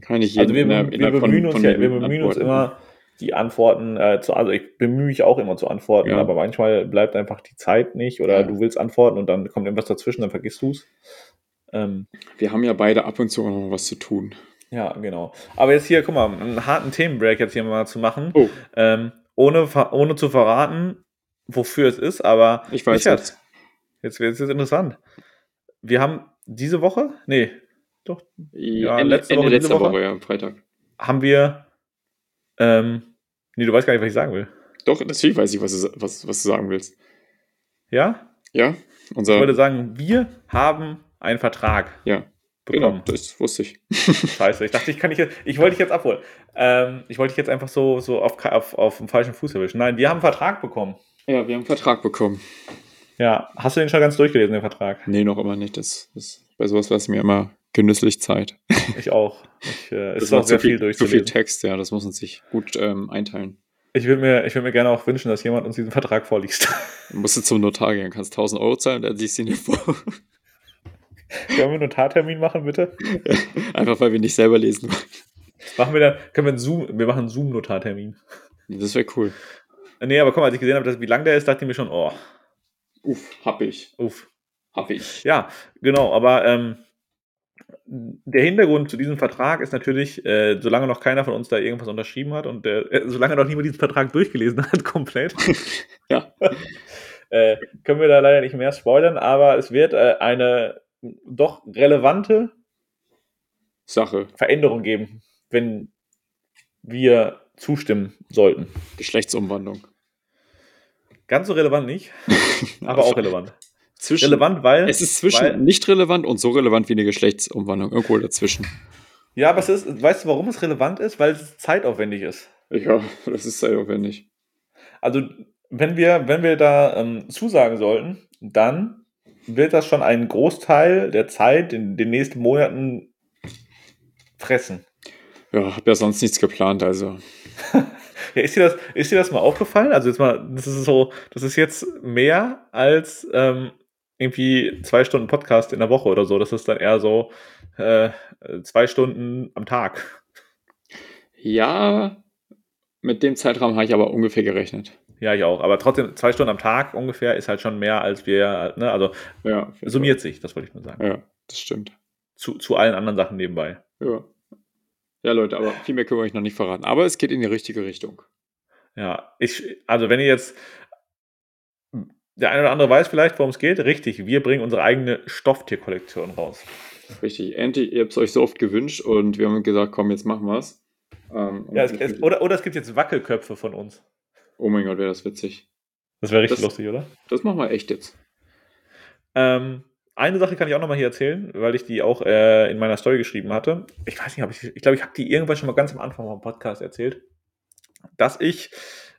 [SPEAKER 1] Kann ich
[SPEAKER 2] also wir, wir, wir bemühen, uns, ja, wir bemühen uns immer, die Antworten äh, zu, also ich bemühe mich auch immer zu antworten, ja. aber manchmal bleibt einfach die Zeit nicht oder ja. du willst antworten und dann kommt irgendwas dazwischen, dann vergisst du es.
[SPEAKER 1] Ähm, wir haben ja beide ab und zu auch noch was zu tun.
[SPEAKER 2] Ja, genau. Aber jetzt hier, guck mal, einen harten Themenbreak jetzt hier mal zu machen, oh. ähm, ohne, ohne zu verraten, wofür es ist, aber
[SPEAKER 1] ich weiß
[SPEAKER 2] jetzt. Jetzt wird es interessant. Wir haben diese Woche, nee, doch.
[SPEAKER 1] Ja, Ende, letzte Woche, Ende letzter Woche, Woche, ja, am Freitag.
[SPEAKER 2] Haben wir. Ähm, nee, du weißt gar nicht, was ich sagen will.
[SPEAKER 1] Doch, natürlich weiß ich, was du, was, was du sagen willst.
[SPEAKER 2] Ja?
[SPEAKER 1] Ja.
[SPEAKER 2] Unser ich würde sagen, wir haben einen Vertrag.
[SPEAKER 1] Ja. Bekommen. Genau, das wusste ich.
[SPEAKER 2] Scheiße, ich dachte, ich kann nicht. Ich wollte dich jetzt abholen. Ähm, ich wollte dich jetzt einfach so, so auf, auf, auf dem falschen Fuß erwischen. Nein, wir haben einen Vertrag bekommen.
[SPEAKER 1] Ja, wir haben einen Vertrag bekommen.
[SPEAKER 2] Ja, hast du den schon ganz durchgelesen, den Vertrag?
[SPEAKER 1] Nee, noch immer nicht. Das, das, bei sowas lasse ich mir immer genüsslich Zeit. [LAUGHS]
[SPEAKER 2] Ich auch. Ich,
[SPEAKER 1] äh, das ist auch sehr viel, viel durchzulesen. Zu viel Text, ja, das muss man sich gut ähm, einteilen.
[SPEAKER 2] Ich würde mir, würd mir gerne auch wünschen, dass jemand uns diesen Vertrag vorliest.
[SPEAKER 1] Du musst jetzt zum Notar gehen, kannst 1000 Euro zahlen, dann siehst du ihn dir vor. [LAUGHS] [LAUGHS]
[SPEAKER 2] Können wir einen Notartermin machen, bitte? [LAUGHS]
[SPEAKER 1] Einfach weil wir nicht selber lesen wollen.
[SPEAKER 2] Machen wir dann, können wir einen Zoom, wir machen einen Zoom-Notartermin.
[SPEAKER 1] Das wäre cool.
[SPEAKER 2] Nee, aber komm, als ich gesehen habe, dass, wie lang der ist, dachte ich mir schon, oh.
[SPEAKER 1] Uff, hab ich.
[SPEAKER 2] Uff.
[SPEAKER 1] Hab ich.
[SPEAKER 2] Ja, genau, aber ähm, der Hintergrund zu diesem Vertrag ist natürlich, äh, solange noch keiner von uns da irgendwas unterschrieben hat und äh, solange noch niemand diesen Vertrag durchgelesen hat, [LAUGHS] komplett,
[SPEAKER 1] Ja.
[SPEAKER 2] äh, können wir da leider nicht mehr spoilern, aber es wird äh, eine doch relevante
[SPEAKER 1] Sache.
[SPEAKER 2] Veränderung geben, wenn wir zustimmen sollten.
[SPEAKER 1] Geschlechtsumwandlung.
[SPEAKER 2] Ganz so relevant nicht, [LAUGHS] aber auch relevant.
[SPEAKER 1] Zwischen,
[SPEAKER 2] Relevant, weil.
[SPEAKER 1] es ist zwischen
[SPEAKER 2] weil,
[SPEAKER 1] nicht relevant und so relevant wie eine Geschlechtsumwandlung. Irgendwo dazwischen.
[SPEAKER 2] Ja, aber es ist, weißt du, warum es relevant ist? Weil es zeitaufwendig ist.
[SPEAKER 1] Ja, [LAUGHS] das ist zeitaufwendig.
[SPEAKER 2] Also, wenn wir, wenn wir da ähm, zusagen sollten, dann wird das schon einen Großteil der Zeit in den nächsten Monaten fressen.
[SPEAKER 1] Ja, hab ja sonst nichts geplant, also. [LAUGHS]
[SPEAKER 2] Ja, ist, dir das, ist dir das mal aufgefallen? Also jetzt mal, das ist so, das ist jetzt mehr als ähm, irgendwie zwei Stunden Podcast in der Woche oder so. Das ist dann eher so äh, zwei Stunden am Tag.
[SPEAKER 1] Ja, mit dem Zeitraum habe ich aber ungefähr gerechnet.
[SPEAKER 2] Ja, ich auch. Aber trotzdem, zwei Stunden am Tag ungefähr ist halt schon mehr, als wir, ne? Also
[SPEAKER 1] Ja,
[SPEAKER 2] summiert sich, das wollte ich nur sagen.
[SPEAKER 1] Ja, das stimmt.
[SPEAKER 2] Zu, zu allen anderen Sachen nebenbei.
[SPEAKER 1] Ja. Ja, Leute, aber viel mehr können wir euch noch nicht verraten. Aber es geht in die richtige Richtung.
[SPEAKER 2] Ja, ich, also wenn ihr jetzt, der eine oder andere weiß vielleicht, worum es geht. Richtig, wir bringen unsere eigene Stofftierkollektion raus.
[SPEAKER 1] Richtig. Andy, ihr habt es euch so oft gewünscht und wir haben gesagt, komm, jetzt machen wir es. Ähm,
[SPEAKER 2] Ja, es, oder, oder es gibt jetzt Wackelköpfe von uns.
[SPEAKER 1] Oh mein Gott, wäre das witzig.
[SPEAKER 2] Das wäre richtig
[SPEAKER 1] Das-
[SPEAKER 2] lustig, oder?
[SPEAKER 1] Das machen wir echt jetzt.
[SPEAKER 2] Ähm, eine Sache kann ich auch nochmal hier erzählen, weil ich die auch äh, in meiner Story geschrieben hatte. Ich weiß nicht, ob ich, ich glaube, ich habe die irgendwann schon mal ganz am Anfang vom Podcast erzählt, dass ich,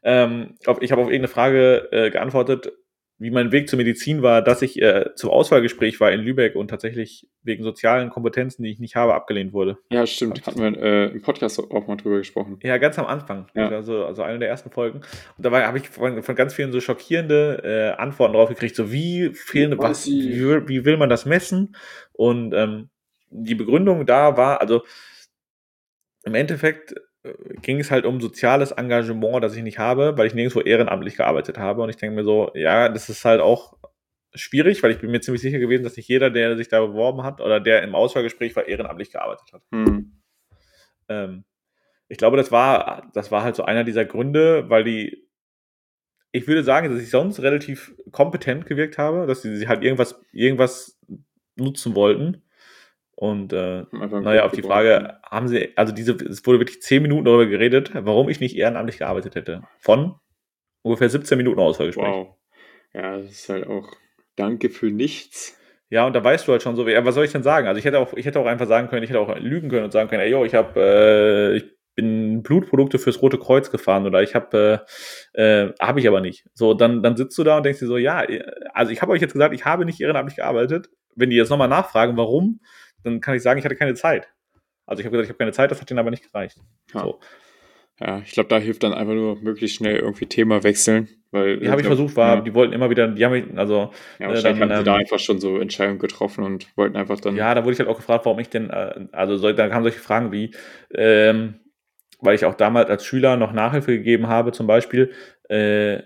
[SPEAKER 2] ähm, auf, ich habe auf irgendeine Frage äh, geantwortet, wie mein Weg zur Medizin war, dass ich äh, zum Auswahlgespräch war in Lübeck und tatsächlich wegen sozialen Kompetenzen, die ich nicht habe, abgelehnt wurde.
[SPEAKER 1] Ja, stimmt. Hatten wir äh, im Podcast auch mal drüber gesprochen.
[SPEAKER 2] Ja, ganz am Anfang.
[SPEAKER 1] Ja.
[SPEAKER 2] Also, also eine der ersten Folgen. Und dabei habe ich von, von ganz vielen so schockierende äh, Antworten drauf gekriegt, so wie fehlende, was, wie, will- wie will man das messen? Und ähm, die Begründung da war, also im Endeffekt ging es halt um soziales Engagement, das ich nicht habe, weil ich nirgendwo ehrenamtlich gearbeitet habe. Und ich denke mir so, ja, das ist halt auch schwierig, weil ich bin mir ziemlich sicher gewesen, dass nicht jeder, der sich da beworben hat oder der im Auswahlgespräch war, ehrenamtlich gearbeitet hat.
[SPEAKER 1] Hm.
[SPEAKER 2] Ähm, ich glaube, das war, das war halt so einer dieser Gründe, weil die, ich würde sagen, dass ich sonst relativ kompetent gewirkt habe, dass sie, halt irgendwas, irgendwas nutzen wollten. Und äh, naja, auf die. Frage, haben sie, also diese, es wurde wirklich zehn Minuten darüber geredet, warum ich nicht ehrenamtlich gearbeitet hätte. Von ungefähr 17 Minuten Auswahlgespräch.
[SPEAKER 1] Wow. Ja, das ist halt auch Danke für nichts.
[SPEAKER 2] Ja, und da weißt du halt schon so, ja, was soll ich denn sagen? Also ich hätte auch, ich hätte auch einfach sagen können, ich hätte auch lügen können und sagen können, ey, yo, ich habe, äh, ich bin Blutprodukte fürs Rote Kreuz gefahren oder ich habe, äh, äh, habe ich aber nicht. So, dann, dann sitzt du da und denkst dir so, ja, also ich habe euch jetzt gesagt, ich habe nicht ehrenamtlich gearbeitet. Wenn die jetzt nochmal nachfragen, warum, dann kann ich sagen, ich hatte keine Zeit. Also ich habe gesagt, ich habe keine Zeit, das hat denen aber nicht gereicht.
[SPEAKER 1] Ja.
[SPEAKER 2] So.
[SPEAKER 1] Ja, ich glaube, da hilft dann einfach nur möglichst schnell irgendwie Thema wechseln. Weil,
[SPEAKER 2] Die habe ich versucht, war,
[SPEAKER 1] Ja,
[SPEAKER 2] die wollten immer wieder, die haben mich, also
[SPEAKER 1] ja
[SPEAKER 2] äh,
[SPEAKER 1] wahrscheinlich
[SPEAKER 2] dann,
[SPEAKER 1] haben sie da
[SPEAKER 2] ähm,
[SPEAKER 1] einfach schon so Entscheidungen getroffen und wollten einfach dann.
[SPEAKER 2] Ja, da wurde ich halt auch gefragt, warum ich denn, äh, also so, da kamen solche Fragen wie, ähm, weil ich auch damals als Schüler noch Nachhilfe gegeben habe, zum Beispiel, äh,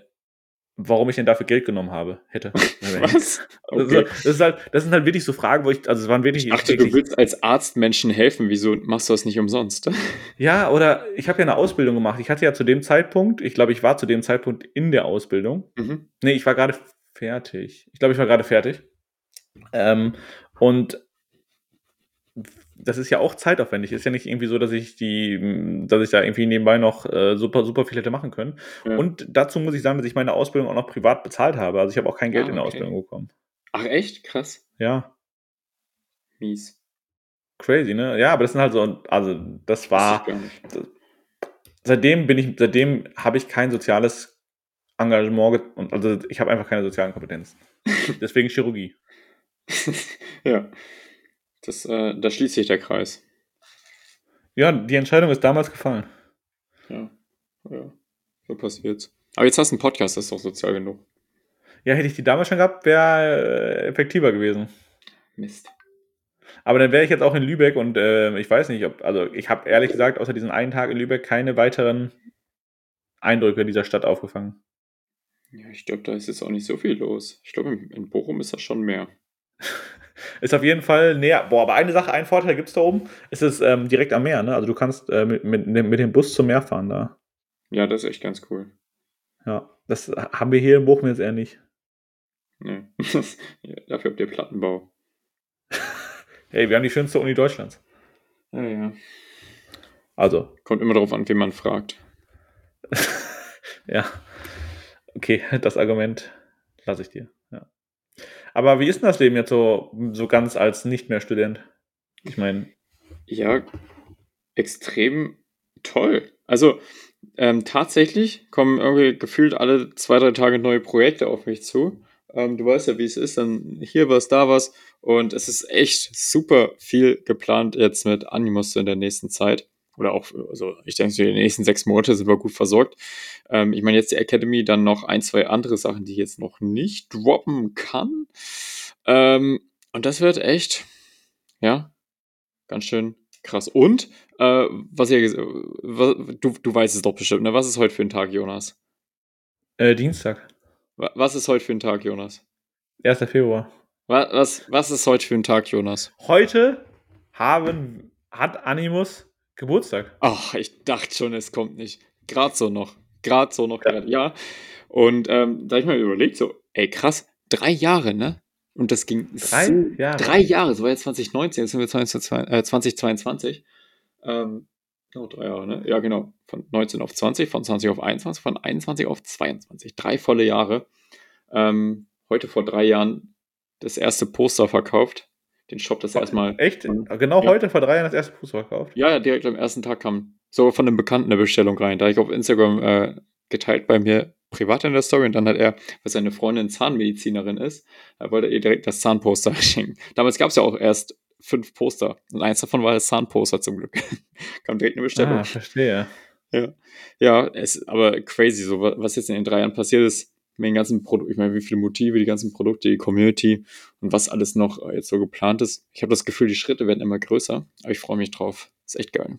[SPEAKER 2] warum ich denn dafür Geld genommen habe, hätte. [LAUGHS]
[SPEAKER 1] Was?
[SPEAKER 2] Das,
[SPEAKER 1] Okay.
[SPEAKER 2] ist, das, ist halt, das sind halt wirklich so Fragen, wo ich, also es waren wirklich.
[SPEAKER 1] Ich dachte, du
[SPEAKER 2] wirklich-
[SPEAKER 1] willst als Arzt Menschen helfen. Wieso machst du das nicht umsonst? [LAUGHS]
[SPEAKER 2] ja, oder ich habe ja eine Ausbildung gemacht. Ich hatte ja zu dem Zeitpunkt, ich glaube, ich war zu dem Zeitpunkt in der Ausbildung.
[SPEAKER 1] Mhm.
[SPEAKER 2] Nee, ich war gerade fertig. Ich glaube, ich war gerade fertig. Ähm, und das ist ja auch zeitaufwendig. Ist ja nicht irgendwie so, dass ich die, dass ich da irgendwie nebenbei noch äh, super, super viel hätte machen können.
[SPEAKER 1] Ja.
[SPEAKER 2] Und dazu muss ich sagen, dass ich meine Ausbildung auch noch privat bezahlt habe. Also ich habe auch kein Geld
[SPEAKER 1] Ah,
[SPEAKER 2] in der
[SPEAKER 1] okay.
[SPEAKER 2] Ausbildung bekommen.
[SPEAKER 1] Ach, echt? Krass.
[SPEAKER 2] Ja,
[SPEAKER 1] Mies.
[SPEAKER 2] crazy, ne? Ja, aber das sind halt so, also das war,
[SPEAKER 1] nicht.
[SPEAKER 2] seitdem bin ich, seitdem habe ich kein soziales Engagement ge- und also ich habe einfach keine sozialen Kompetenzen. [LAUGHS] Deswegen Chirurgie.
[SPEAKER 1] ja. Das, äh, da schließt sich der Kreis.
[SPEAKER 2] Ja, die Entscheidung ist damals gefallen.
[SPEAKER 1] Ja. ja. So passiert's. Aber jetzt hast du einen Podcast, das ist doch sozial genug.
[SPEAKER 2] Ja, hätte ich die damals schon gehabt, wäre äh, effektiver gewesen.
[SPEAKER 1] Mist.
[SPEAKER 2] Aber dann wäre ich jetzt auch in Lübeck und äh, ich weiß nicht, ob, also ich habe ehrlich gesagt, außer diesen einen Tag in Lübeck keine weiteren Eindrücke dieser Stadt aufgefangen?
[SPEAKER 1] Ja, ich glaube, da ist jetzt auch nicht so viel los. Ich glaube, in, in Bochum ist das schon mehr. [LAUGHS]
[SPEAKER 2] ist auf jeden Fall näher. Boah, aber eine Sache, einen Vorteil gibt es da oben. Es ist ähm, direkt am Meer, ne? Also du kannst äh, mit, mit, mit dem Bus zum Meer fahren da.
[SPEAKER 1] Ja, das ist echt ganz cool.
[SPEAKER 2] Ja, das haben wir hier in Bochum jetzt eher nicht.
[SPEAKER 1] Nee. [LAUGHS] ja, dafür habt ihr Plattenbau. [LAUGHS]
[SPEAKER 2] hey, wir haben die schönste Uni Deutschlands.
[SPEAKER 1] Ja, ja.
[SPEAKER 2] Also.
[SPEAKER 1] Kommt immer darauf an, wen man fragt.
[SPEAKER 2] ja. Okay, das Argument lasse ich dir. Aber wie ist denn das Leben jetzt so, so ganz als nicht mehr Student? Ich meine.
[SPEAKER 1] Ja, extrem toll. Also ähm, tatsächlich kommen irgendwie gefühlt alle zwei, drei Tage neue Projekte auf mich zu. Ähm, du weißt ja, wie es ist, dann hier was, da was. Und es ist echt super viel geplant jetzt mit Animus in der nächsten Zeit. Oder auch, also ich denke, die nächsten sechs Monate sind wir gut versorgt. Ähm, ich meine, jetzt die Academy, dann noch ein, zwei andere Sachen, die ich jetzt noch nicht droppen kann. Ähm, und das wird echt, ja, ganz schön krass. Und, äh, was ihr, was, du, du weißt es doch bestimmt, ne? Was ist heute für ein Tag, Jonas?
[SPEAKER 2] Äh, Dienstag.
[SPEAKER 1] Was ist heute für ein Tag, Jonas?
[SPEAKER 2] 1. Februar.
[SPEAKER 1] Was, was, was ist heute für ein Tag, Jonas?
[SPEAKER 2] Heute haben, hat Animus Geburtstag.
[SPEAKER 1] Ach, ich dachte schon, es kommt nicht. Gerade so noch. Gerade so noch, ja. ja. Und ähm, da habe ich mir überlegt, so, ey, krass, drei Jahre, ne? Und das ging
[SPEAKER 2] drei
[SPEAKER 1] so,
[SPEAKER 2] Jahre.
[SPEAKER 1] Drei Jahre, so war jetzt 2019, jetzt sind wir 2022. Äh, ähm, genau, drei Jahre, ne? Ja, genau. Von 19 auf 20, von 20 auf 21, von 21 auf 22. Drei volle Jahre. Ähm, heute vor drei Jahren das erste Poster verkauft. Den Shop das erstmal.
[SPEAKER 2] Echt? Genau ja. heute vor drei Jahren das erste Poster verkauft?
[SPEAKER 1] Ja, direkt am ersten Tag kam so von einem Bekannten eine Bestellung rein. Da habe ich auf Instagram äh, geteilt bei mir privat in der Story und dann hat er, weil seine Freundin Zahnmedizinerin ist, er wollte ihr direkt das Zahnposter [LAUGHS] schenken. Damals gab es ja auch erst fünf Poster. Und eins davon war das Zahnposter zum Glück. [LAUGHS] Kam direkt eine Bestellung.
[SPEAKER 2] Ah, verstehe.
[SPEAKER 1] Ja, ja es ist aber crazy, so was jetzt in den drei Jahren passiert ist. Mit den ganzen Produkten, ich meine, wie viele Motive, die ganzen Produkte, die Community und was alles noch jetzt so geplant ist. Ich habe das Gefühl, die Schritte werden immer größer, aber ich freue mich drauf. Ist echt geil.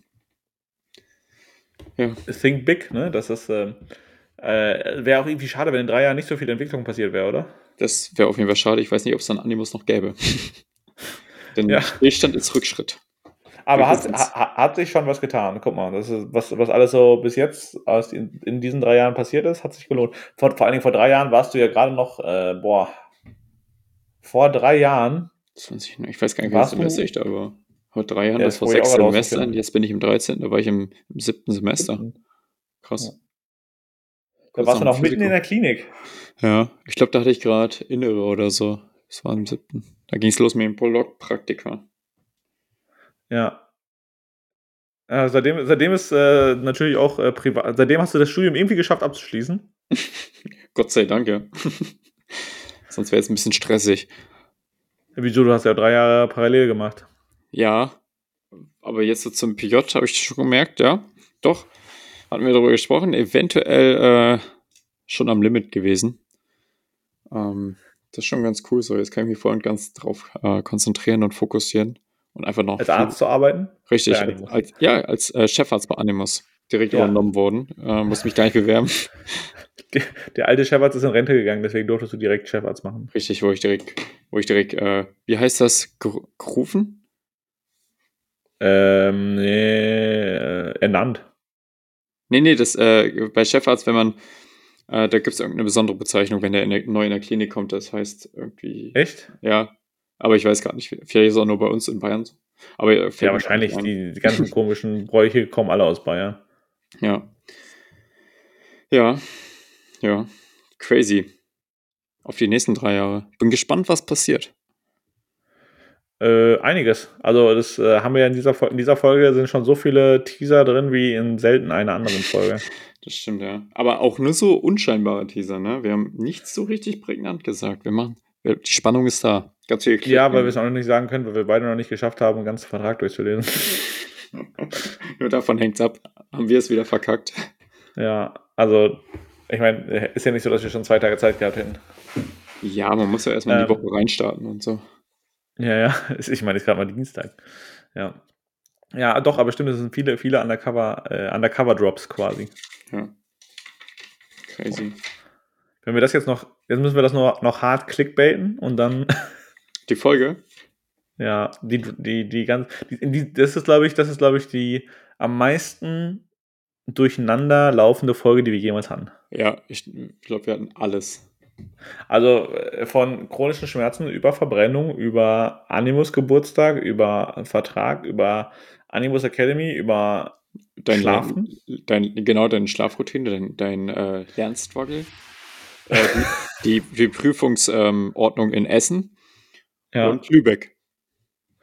[SPEAKER 2] Ja. Think big, ne? Das ist, äh, äh, wäre auch irgendwie schade, wenn in drei Jahren nicht so viel Entwicklung passiert wäre, oder?
[SPEAKER 1] Das wäre auf jeden Fall schade. Ich weiß nicht, ob es dann Animus noch gäbe. [LAUGHS] Denn ja. Stillstand ist Rückschritt.
[SPEAKER 2] Aber hat, ha, hat sich schon was getan. Guck mal, das ist, was, was alles so bis jetzt aus in, in diesen drei Jahren passiert ist, hat sich gelohnt. Vor, vor allen Dingen vor drei Jahren warst du ja gerade noch, äh, boah, vor drei Jahren.
[SPEAKER 1] 20, ich weiß gar nicht, wie Semester ich da war. Vor drei Jahren, ja, das war sechs Semestern, jetzt bin ich im 13., da war ich im, im siebten Semester. Krass.
[SPEAKER 2] Ja. Da warst du noch mitten in der Klinik.
[SPEAKER 1] Ja, ich glaube, da hatte ich gerade Innere oder so. Das war im siebten. Da ging es los mit dem Prolog-Praktika.
[SPEAKER 2] Ja. ja. seitdem, seitdem ist äh, natürlich auch äh, privat. Seitdem hast du das Studium irgendwie geschafft abzuschließen. [LAUGHS]
[SPEAKER 1] Gott sei Dank, ja. [LAUGHS] Sonst wäre es ein bisschen stressig.
[SPEAKER 2] Wieso? Du hast ja drei Jahre parallel gemacht.
[SPEAKER 1] Ja, aber jetzt so zum PJ habe ich schon gemerkt, ja. Doch, hatten wir darüber gesprochen. Eventuell äh, schon am Limit gewesen. Ähm, das ist schon ganz cool so. Jetzt kann ich mich voll und ganz drauf äh, konzentrieren und fokussieren. Und einfach noch.
[SPEAKER 2] Als Arzt zu arbeiten?
[SPEAKER 1] Richtig. Als, ja, als äh, Chefarzt bei Animus. Direkt ja. übernommen worden. Äh, muss mich gar nicht bewerben. [LAUGHS]
[SPEAKER 2] Der, der, alte Chefarzt ist in Rente gegangen, deswegen durftest du direkt Chefarzt machen.
[SPEAKER 1] Richtig, wo ich direkt, wo ich direkt, äh, wie heißt das, gerufen?
[SPEAKER 2] Ähm, nee, äh, ernannt.
[SPEAKER 1] Nee, nee, das, äh, bei Chefarzt, wenn man, äh, da gibt es irgendeine besondere Bezeichnung, wenn der, in der neu in der Klinik kommt, das heißt irgendwie.
[SPEAKER 2] Echt?
[SPEAKER 1] Ja, aber ich weiß gar nicht, vielleicht ist es auch nur bei uns in Bayern so. Aber
[SPEAKER 2] ja, wahrscheinlich, die, die, ganzen [LAUGHS] komischen Bräuche kommen alle aus Bayern.
[SPEAKER 1] Ja. Ja. Ja. Crazy. Auf die nächsten drei Jahre. Bin gespannt, was passiert.
[SPEAKER 2] Äh, einiges. Also, das äh, haben wir ja in dieser, in dieser Folge sind schon so viele Teaser drin wie in selten einer anderen Folge. [LAUGHS]
[SPEAKER 1] Das stimmt, ja. Aber auch nur so unscheinbare Teaser, ne? Wir haben nichts so richtig prägnant gesagt. Wir machen, die Spannung ist da.
[SPEAKER 2] Ganz viel Ja, weil wir es auch noch nicht sagen können, weil wir beide noch nicht geschafft haben, einen ganzen Vertrag durchzulesen. [LAUGHS]
[SPEAKER 1] Nur davon hängt es ab. Haben wir es wieder verkackt.
[SPEAKER 2] Ja, also, ich meine, ist ja nicht so, dass wir schon zwei Tage Zeit gehabt hätten.
[SPEAKER 1] Ja, man muss ja erstmal ähm, in die. Woche reinstarten und so.
[SPEAKER 2] Ja, ja, [LAUGHS] ich meine, es ist gerade mal Dienstag. Ja. Ja, doch, aber stimmt, es sind viele, viele Undercover, äh, Undercover-Drops quasi.
[SPEAKER 1] Ja.
[SPEAKER 2] Crazy. Wenn wir das jetzt noch, jetzt müssen wir das noch, noch hart clickbaiten und dann.
[SPEAKER 1] Die Folge?
[SPEAKER 2] Ja, die, die, die ganz, die, das ist, glaube ich, das ist, glaube ich, die am meisten durcheinander laufende Folge, die wir jemals hatten.
[SPEAKER 1] Ja, ich glaube, wir hatten alles.
[SPEAKER 2] Also äh, von chronischen Schmerzen über Verbrennung, über Animus Geburtstag, über Vertrag, über Animus Academy, über
[SPEAKER 1] dein Schlafen. Dein, genau, deine Schlafroutine, dein, dein äh, Lernstruggle, äh, die, die, die Prüfungsordnung ähm, in Essen
[SPEAKER 2] ja.
[SPEAKER 1] und Lübeck.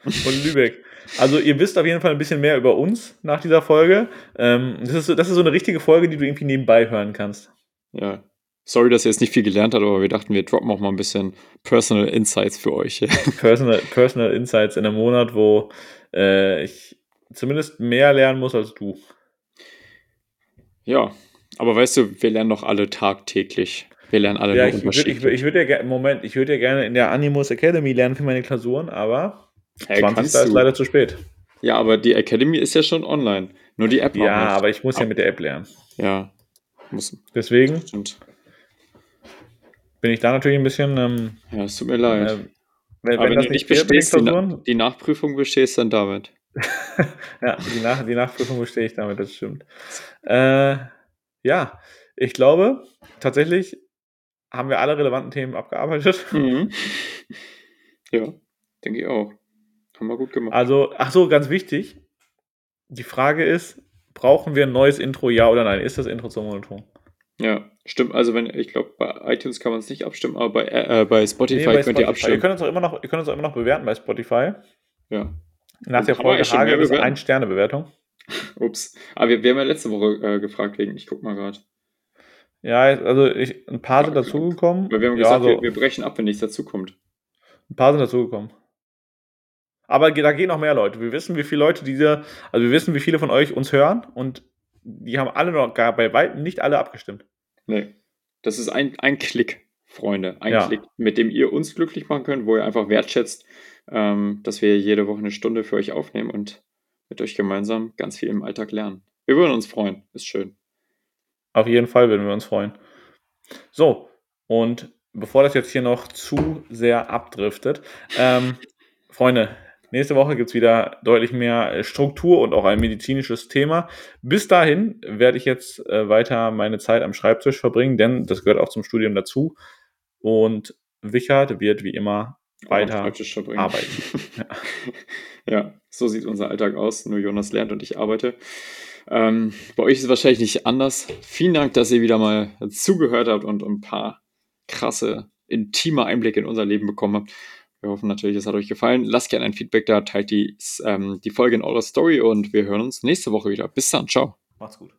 [SPEAKER 2] Und Lübeck. Also ihr wisst auf jeden Fall ein bisschen mehr über uns nach dieser Folge. Ähm, das, ist, das ist so eine richtige Folge, die du irgendwie nebenbei hören kannst.
[SPEAKER 1] Ja. Sorry, dass ihr jetzt nicht viel gelernt habt, aber wir dachten, wir droppen auch mal ein bisschen Personal Insights für euch. [LAUGHS]
[SPEAKER 2] Personal, Personal Insights in einem Monat, wo äh, ich zumindest mehr lernen muss als du.
[SPEAKER 1] Ja, aber weißt du, wir lernen doch alle tagtäglich. Wir lernen alle
[SPEAKER 2] ja, ich, unterschiedlich. Ich, ich, würde ja, Moment, ich würde ja gerne in der Animus Academy lernen für meine Klausuren, aber
[SPEAKER 1] hey, 20. ist leider zu spät. Ja, aber die Academy ist ja schon online. Nur die App
[SPEAKER 2] Ja, aber ich muss ja mit der App lernen.
[SPEAKER 1] Ja. Muss.
[SPEAKER 2] Deswegen Stimmt. bin ich da natürlich ein bisschen. Ähm,
[SPEAKER 1] ja, es tut mir leid. Äh, wenn, aber wenn, wenn du nicht bestehst, die, die Nachprüfung bestehst, dann damit. [LAUGHS]
[SPEAKER 2] ja, die, Nach die Nachprüfung bestehe ich damit, das stimmt. Äh, ja, ich glaube, tatsächlich haben wir alle relevanten Themen abgearbeitet.
[SPEAKER 1] Mhm. [LAUGHS] Ja, denke ich auch. Haben wir gut gemacht.
[SPEAKER 2] Also, ach so, ganz wichtig. Die Frage ist, brauchen wir ein neues Intro, ja oder nein? Ist das Intro zum Monoton?
[SPEAKER 1] Ja, stimmt. Also wenn, ich glaube, bei iTunes kann man es nicht abstimmen, aber bei, äh, bei Spotify nee, bei könnt Spotify. ihr abstimmen.
[SPEAKER 2] Ihr könnt uns auch immer noch, ihr könnt uns auch immer noch bewerten bei Spotify.
[SPEAKER 1] Ja.
[SPEAKER 2] Nach der Folge Hage ist eine Sterne-Bewertung. [LAUGHS]
[SPEAKER 1] Ups. Aber wir, wir, haben ja letzte Woche äh, gefragt wegen, ich guck mal gerade.
[SPEAKER 2] Ja, also ich, ein paar sind dazugekommen.
[SPEAKER 1] Wir haben
[SPEAKER 2] ja,
[SPEAKER 1] gesagt, also, wir, wir, brechen ab, wenn nichts dazukommt.
[SPEAKER 2] Ein paar sind dazugekommen. Aber da gehen noch mehr Leute. Wir wissen, wie viele Leute diese, also wir wissen, wie viele von euch uns hören und die haben alle noch gar bei weitem nicht alle abgestimmt.
[SPEAKER 1] Nee. Das ist ein, ein Klick, Freunde. Ein ja. Klick, mit dem ihr uns glücklich machen könnt, wo ihr einfach wertschätzt, ähm, dass wir jede Woche eine Stunde für euch aufnehmen und mit euch gemeinsam ganz viel im Alltag lernen. Wir würden uns freuen. Ist schön.
[SPEAKER 2] Auf jeden Fall würden wir uns freuen. So, und bevor das jetzt hier noch zu sehr abdriftet, ähm, [LAUGHS] Freunde, nächste Woche gibt es wieder deutlich mehr Struktur und auch ein medizinisches Thema. Bis dahin werde ich jetzt äh, weiter meine Zeit am Schreibtisch verbringen, denn das gehört auch zum Studium dazu. Und Wichert wird wie immer weiter arbeiten.
[SPEAKER 1] ja. [LAUGHS] ja, so sieht unser Alltag aus. Nur Jonas lernt und ich arbeite. Ähm, bei euch ist es wahrscheinlich nicht anders. Vielen Dank, dass ihr wieder mal zugehört habt und ein paar krasse, intime Einblicke in unser Leben bekommen habt. Wir hoffen natürlich, es hat euch gefallen. Lasst gerne ein Feedback da, teilt die, ähm, die Folge in eurer Story und wir hören uns nächste Woche wieder. Bis dann, ciao.
[SPEAKER 2] Macht's gut.